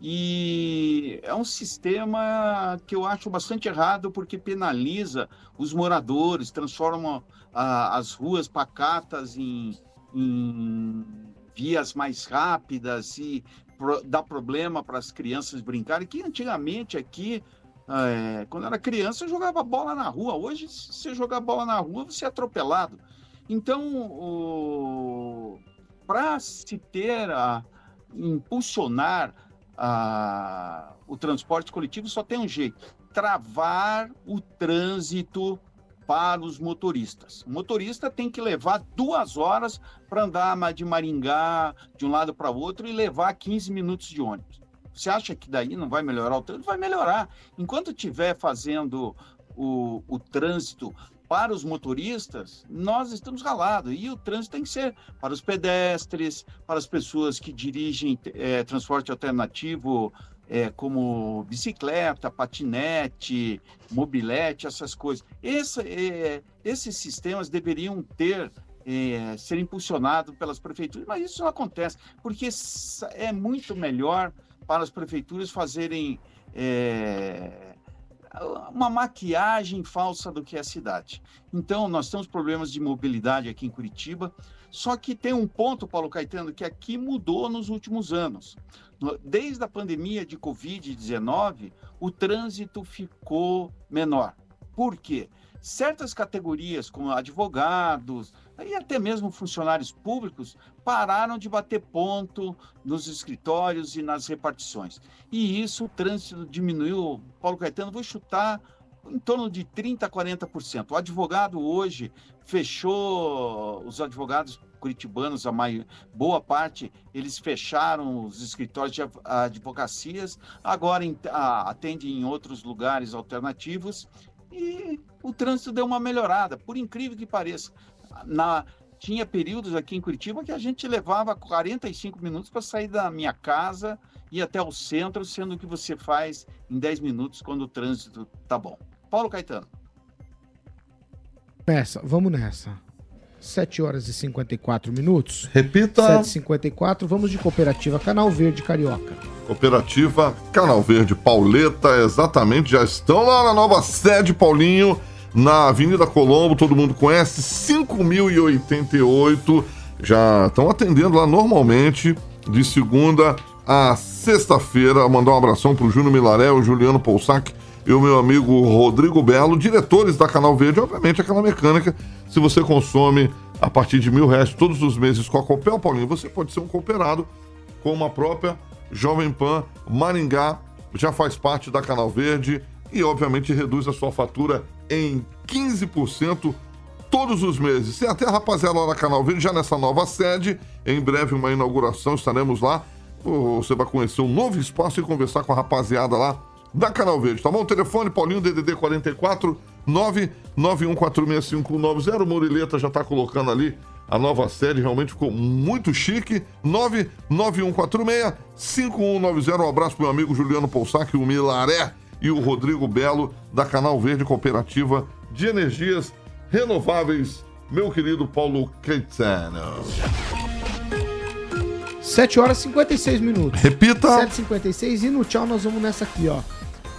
e é um sistema que eu acho bastante errado porque penaliza os moradores, transforma as ruas pacatas em, em vias mais rápidas e pro, dá problema para as crianças brincarem, que antigamente aqui, é, quando era criança, eu jogava bola na rua. Hoje, se você jogar bola na rua, você é atropelado. Então, para se ter, a, impulsionar a, o transporte coletivo, só tem um jeito: travar o trânsito para os motoristas. O motorista tem que levar duas horas para andar de Maringá de um lado para o outro e levar 15 minutos de ônibus. Você acha que daí não vai melhorar o trânsito? Vai melhorar. Enquanto estiver fazendo o, o trânsito para os motoristas, nós estamos ralados. E o trânsito tem que ser para os pedestres, para as pessoas que dirigem é, transporte alternativo é, como bicicleta, patinete, mobilete, essas coisas. É, esses sistemas deveriam ter é, ser impulsionados pelas prefeituras, mas isso não acontece, porque é muito melhor para as prefeituras fazerem é, uma maquiagem falsa do que a cidade. Então, nós temos problemas de mobilidade aqui em Curitiba, só que tem um ponto, Paulo Caetano, que aqui mudou nos últimos anos. Desde a pandemia de Covid-19, o trânsito ficou menor. Por quê? Certas categorias, como advogados e até mesmo funcionários públicos, pararam de bater ponto nos escritórios e nas repartições. E isso, o trânsito diminuiu. Paulo Caetano, vou chutar em torno de 30% a 40%. O advogado hoje fechou, os advogados curitibanos, a maior, boa parte, eles fecharam os escritórios de advocacias, agora atendem em outros lugares alternativos e o trânsito deu uma melhorada, por incrível que pareça. Na, tinha períodos aqui em Curitiba que a gente levava 45 minutos para sair da minha casa e até o centro, sendo que você faz em 10 minutos quando o trânsito tá bom. Paulo Caetano. Nessa, vamos nessa. 7 horas e 54 minutos. Repita. 7h54, vamos de Cooperativa Canal Verde Carioca. Cooperativa Canal Verde Pauleta, exatamente, já estão lá na nova sede, Paulinho, na Avenida Colombo, todo mundo conhece, 5.088, já estão atendendo lá normalmente, de segunda a sexta-feira. Mandar um abração pro Júnior Milaré, o Juliano Poussac, e o meu amigo Rodrigo Belo, diretores da Canal Verde, obviamente aquela mecânica. Se você consome a partir de mil reais todos os meses com a Copel, Paulinho, você pode ser um cooperado com uma própria Jovem Pan Maringá, já faz parte da Canal Verde e, obviamente, reduz a sua fatura em 15% todos os meses. Tem até a rapaziada lá na Canal Verde, já nessa nova sede. Em breve, uma inauguração, estaremos lá. Você vai conhecer um novo espaço e conversar com a rapaziada lá da Canal Verde, tá bom? Telefone Paulinho DDD 44 991465190. O Murileta já tá colocando ali a nova série, realmente ficou muito chique. 991465190. Um abraço pro meu amigo Juliano Poussac, o Milaré e o Rodrigo Belo da Canal Verde Cooperativa de Energias Renováveis. Meu querido Paulo Caetano. 7 horas e 56 minutos. Repita. 7h56 e no tchau nós vamos nessa aqui, ó.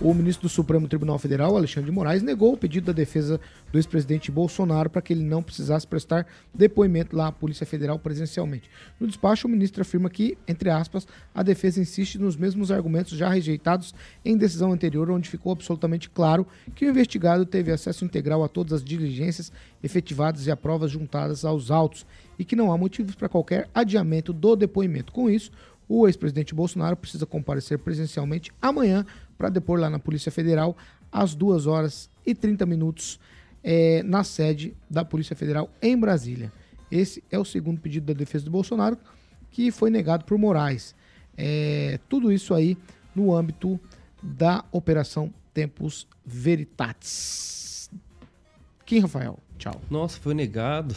O ministro do Supremo Tribunal Federal, Alexandre de Moraes, negou o pedido da defesa do ex-presidente Bolsonaro para que ele não precisasse prestar depoimento lá à Polícia Federal presencialmente. No despacho, o ministro afirma que, entre aspas, a defesa insiste nos mesmos argumentos já rejeitados em decisão anterior, onde ficou absolutamente claro que o investigado teve acesso integral a todas as diligências efetivadas e a provas juntadas aos autos e que não há motivos para qualquer adiamento do depoimento. Com isso, o ex-presidente Bolsonaro precisa comparecer presencialmente amanhã para depor lá na Polícia Federal às 2 horas e 30 minutos é, na sede da Polícia Federal em Brasília. Esse é o segundo pedido da defesa do Bolsonaro, que foi negado por Moraes. É, tudo isso aí no âmbito da Operação Tempos Veritatis. Kim Rafael, tchau. Nossa, foi negado.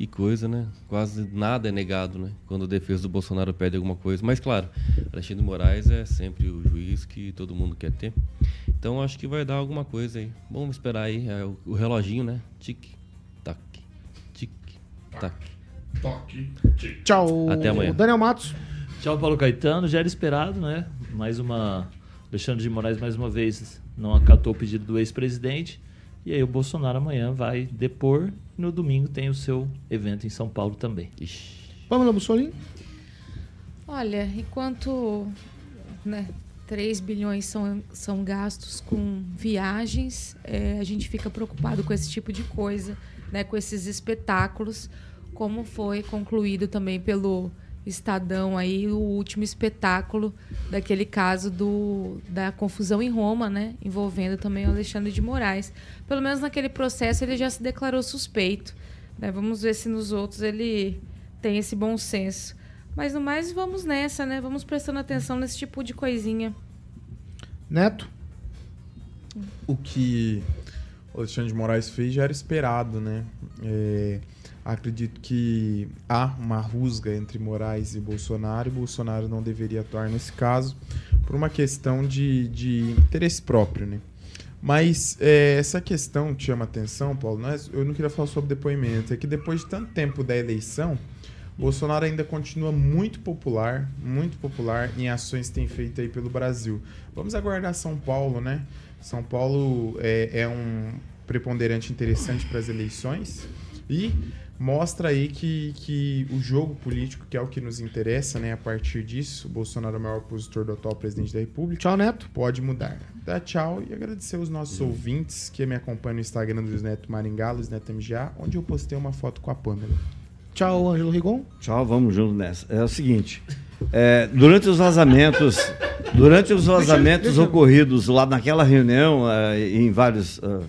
Que coisa, né? Quase nada é negado, né? Quando a defesa do Bolsonaro pede alguma coisa. Mas, claro, Alexandre de Moraes é sempre o juiz que todo mundo quer ter. Então, acho que vai dar alguma coisa aí. Vamos esperar aí. É o, o reloginho, né? Tic, tac, tic, tac. Tchau. Até amanhã. Daniel Matos. Tchau, Paulo Caetano. Já era esperado, né? Mais uma. Alexandre de Moraes, mais uma vez, não acatou o pedido do ex-presidente. E aí o Bolsonaro amanhã vai depor. E no domingo tem o seu evento em São Paulo também. Pamela Bussolini. Olha, enquanto né, 3 bilhões são, são gastos com viagens, é, a gente fica preocupado com esse tipo de coisa, né, com esses espetáculos, como foi concluído também pelo Estadão aí o último espetáculo daquele caso do, da confusão em Roma, né, envolvendo também o Alexandre de Moraes. Pelo menos naquele processo ele já se declarou suspeito. Né? Vamos ver se nos outros ele tem esse bom senso. Mas no mais, vamos nessa, né? Vamos prestando atenção nesse tipo de coisinha. Neto. O que o Alexandre de Moraes fez já era esperado, né? É, acredito que há uma rusga entre Moraes e Bolsonaro e Bolsonaro não deveria atuar nesse caso por uma questão de, de interesse próprio, né? Mas é, essa questão que chama atenção, Paulo, nós, eu não queria falar sobre depoimento, é que depois de tanto tempo da eleição, Bolsonaro ainda continua muito popular, muito popular em ações que tem feito aí pelo Brasil. Vamos aguardar São Paulo, né? São Paulo é, é um preponderante interessante para as eleições e mostra aí que, que o jogo político, que é o que nos interessa, né? A partir disso, o Bolsonaro é o maior opositor do atual presidente da República. Tchau, Neto. Pode mudar. Dá tchau e agradecer os nossos ouvintes que me acompanham no Instagram do Luiz Neto Maringá, Luiz Neto MGA, onde eu postei uma foto com a Pamela. Tchau, Ângelo Rigon. Tchau, vamos junto nessa. É o seguinte, é, durante os vazamentos, durante os vazamentos deixa eu- ocorridos lá naquela reunião, é, em vários, ah,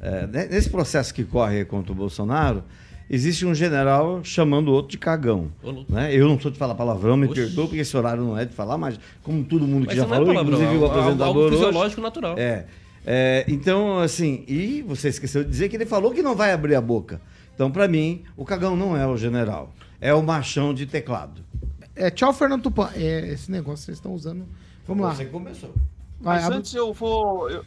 é, ne- nesse processo que corre contra o Bolsonaro, existe um general chamando o outro de cagão. Né? Eu não sou de falar palavrão, me Oxe. perdoa, porque esse horário não é de falar, mas como todo mundo que Mas já é falou, palavrão, inclusive o é algo- apresentador algo hoje, fisiológico natural. É. É, então, assim, e você esqueceu de dizer que ele falou que não vai abrir a boca. Então, pra mim, o cagão não é o general, é o machão de teclado. É, tchau, Fernando Tupan. É, esse negócio vocês estão usando. Vamos lá. Você começou. Vai, Mas antes eu vou. Eu,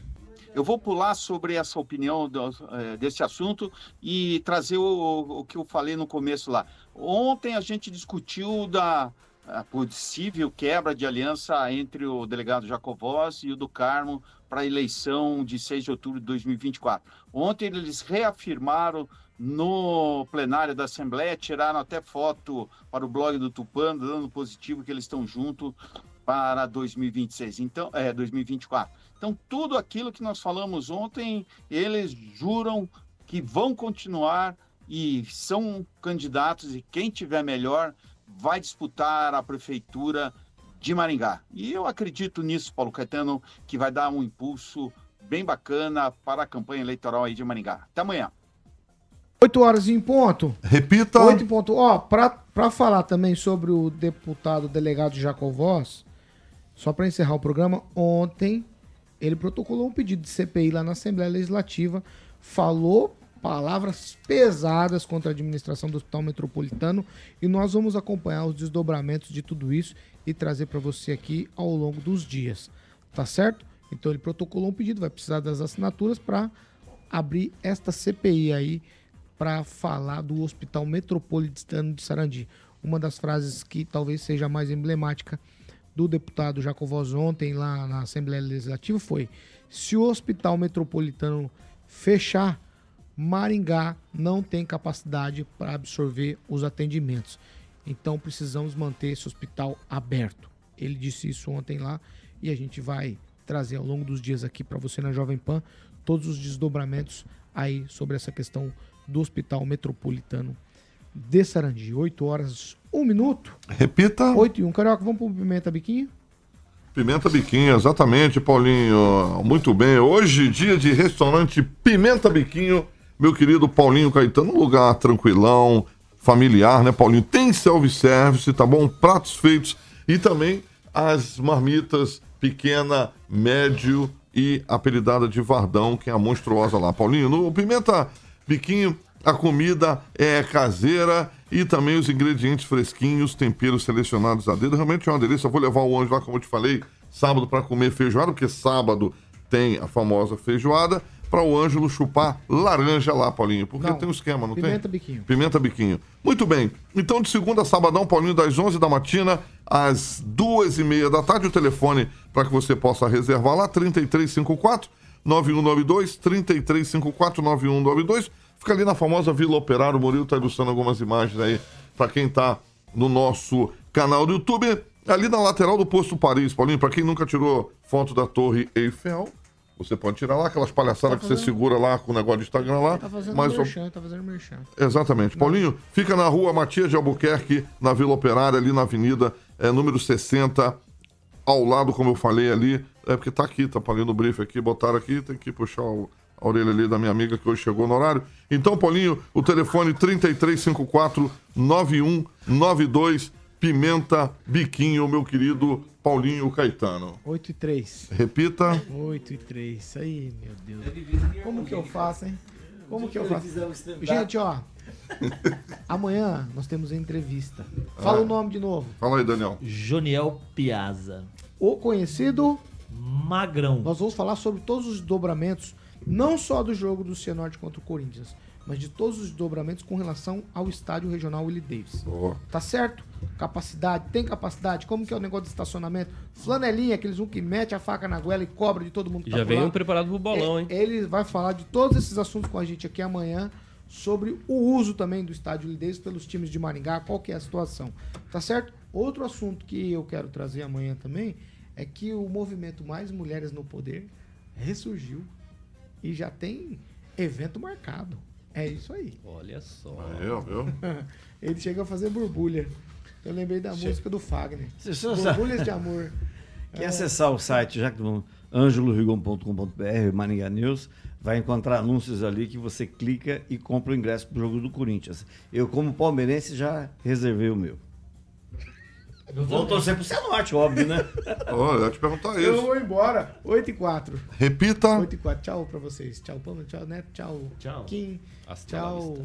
eu vou pular sobre essa opinião do- eh, desse assunto e trazer o, o que eu falei no começo lá. Ontem a gente discutiu da a possível quebra de aliança entre o delegado Jacovós e o do Carmo para a eleição de 6 de outubro de 2024. Ontem eles reafirmaram no plenário da Assembleia, tiraram até foto para o blog do Tupan, dando positivo que eles estão juntos para 2026, então, é, 2024. Então, tudo aquilo que nós falamos ontem, eles juram que vão continuar e são candidatos e quem tiver melhor vai disputar a prefeitura de Maringá. E eu acredito nisso, Paulo Caetano, que vai dar um impulso bem bacana para a campanha eleitoral aí de Maringá. Até amanhã. 8 horas em ponto. Repita. 8 em ponto. Ó, pra falar também sobre o deputado delegado Jacovós, só pra encerrar o programa, ontem ele protocolou um pedido de CPI lá na Assembleia Legislativa, falou palavras pesadas contra a administração do Hospital Metropolitano e nós vamos acompanhar os desdobramentos de tudo isso e trazer para você aqui ao longo dos dias. Tá certo? Então ele protocolou um pedido, vai precisar das assinaturas para abrir esta CPI aí para falar do Hospital Metropolitano de Sarandi. Uma das frases que talvez seja mais emblemática do deputado Jacovós ontem lá na Assembleia Legislativa foi: se o Hospital Metropolitano fechar, Maringá não tem capacidade para absorver os atendimentos. Então precisamos manter esse hospital aberto. Ele disse isso ontem lá e a gente vai trazer ao longo dos dias aqui para você na Jovem Pan todos os desdobramentos aí sobre essa questão do Hospital Metropolitano de Sarandi. 8 horas, 1 minuto. Repita. 8 e 1. Carioca, vamos pro Pimenta Biquinho? Pimenta Biquinho, exatamente, Paulinho. Muito bem. Hoje, dia de restaurante Pimenta Biquinho, meu querido Paulinho Caetano, um lugar tranquilão, familiar, né, Paulinho? Tem self-service, tá bom? Pratos feitos e também as marmitas pequena, médio e apelidada de Vardão, que é a monstruosa lá. Paulinho, no Pimenta Biquinho, a comida é caseira e também os ingredientes fresquinhos, temperos selecionados a dedo. Realmente é uma delícia. Eu vou levar o anjo lá, como eu te falei, sábado para comer feijoada, porque sábado tem a famosa feijoada, para o Ângelo chupar laranja lá, Paulinho. Porque Não, tem um esquema, não tem? Pimenta biquinho. Pimenta Biquinho. Muito bem. Então, de segunda a sabadão, Paulinho, das 11 da matina às duas e meia da tarde, o telefone para que você possa reservar lá, 3354 9192, 3354 9192. Fica ali na famosa Vila Operário. O Murilo está ilustrando algumas imagens aí para quem está no nosso canal do YouTube. Ali na lateral do posto Paris, Paulinho, para quem nunca tirou foto da Torre Eiffel, você pode tirar lá aquelas palhaçadas Tá que você fazendo- segura lá com o negócio de Instagram lá. Tá fazendo mas o- merchan, tá fazendo merchan. Exatamente. Paulinho, fica na rua Matias de Albuquerque, na Vila Operária, ali na avenida é, número 60, ao lado, como eu falei ali. É porque tá aqui, tá ali no brief aqui, botaram aqui, tem que puxar o- a orelha ali da minha amiga que hoje chegou no horário. Então, Paulinho, o telefone 3354 9192, Pimenta Biquinho, meu querido Paulinho Caetano. 8 e 3. Repita. 8 e 3. Isso aí, meu Deus. Como que eu faço, hein? Como que eu faço? Gente, ó. Amanhã nós temos a entrevista. Fala Ah. o nome de novo. Fala aí, Daniel. Joniel Piazza. O conhecido Magrão. Nós vamos falar sobre todos os desdobramentos, não só do jogo do Cianorte contra o Corinthians, mas de todos os desdobramentos com relação ao estádio regional Willie Davis. Boa. Tá certo? Capacidade, tem capacidade? Como que é o negócio de estacionamento? Flanelinha, aqueles um que mete a faca na goela e cobra de todo mundo que Já tá vem um preparado pro bolão, hein? Ele vai falar de todos esses assuntos com a gente aqui amanhã, sobre o uso também do estádio Willie Davis pelos times de Maringá, qual que é a situação. Tá certo? Outro assunto que eu quero trazer amanhã também é que o movimento Mais Mulheres no Poder ressurgiu e já tem evento marcado. É isso aí. Olha só. Viu? Ele chega a fazer borbulha. Eu lembrei da Che- música do Fagner. Você Borbulhas de amor. Quem É. acessar o site angelorigon.com.br, Maringá News, vai encontrar anúncios ali que você clica e compra o ingresso pro jogo do Corinthians. Eu, como palmeirense, já reservei o meu. Vou torcer pro Cianorte, óbvio, né? Olha, eu ia te perguntar Eu isso. vou embora. 8 e 4. Repita. 8 e 4. Tchau pra vocês. Tchau, Pamela. Tchau, Neto. Tchau, Tchau. Kim. Hasta Tchau,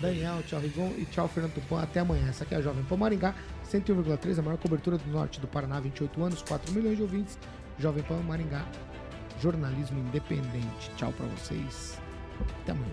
Daniel. Tchau, Rigon. E tchau, Fernando Tupan. Até amanhã. Essa aqui é a Jovem Pan Maringá. 101,3. A maior cobertura do norte do Paraná. 28 anos. 4 milhões de ouvintes. Jovem Pan Maringá. Jornalismo independente. Tchau pra vocês. Até amanhã.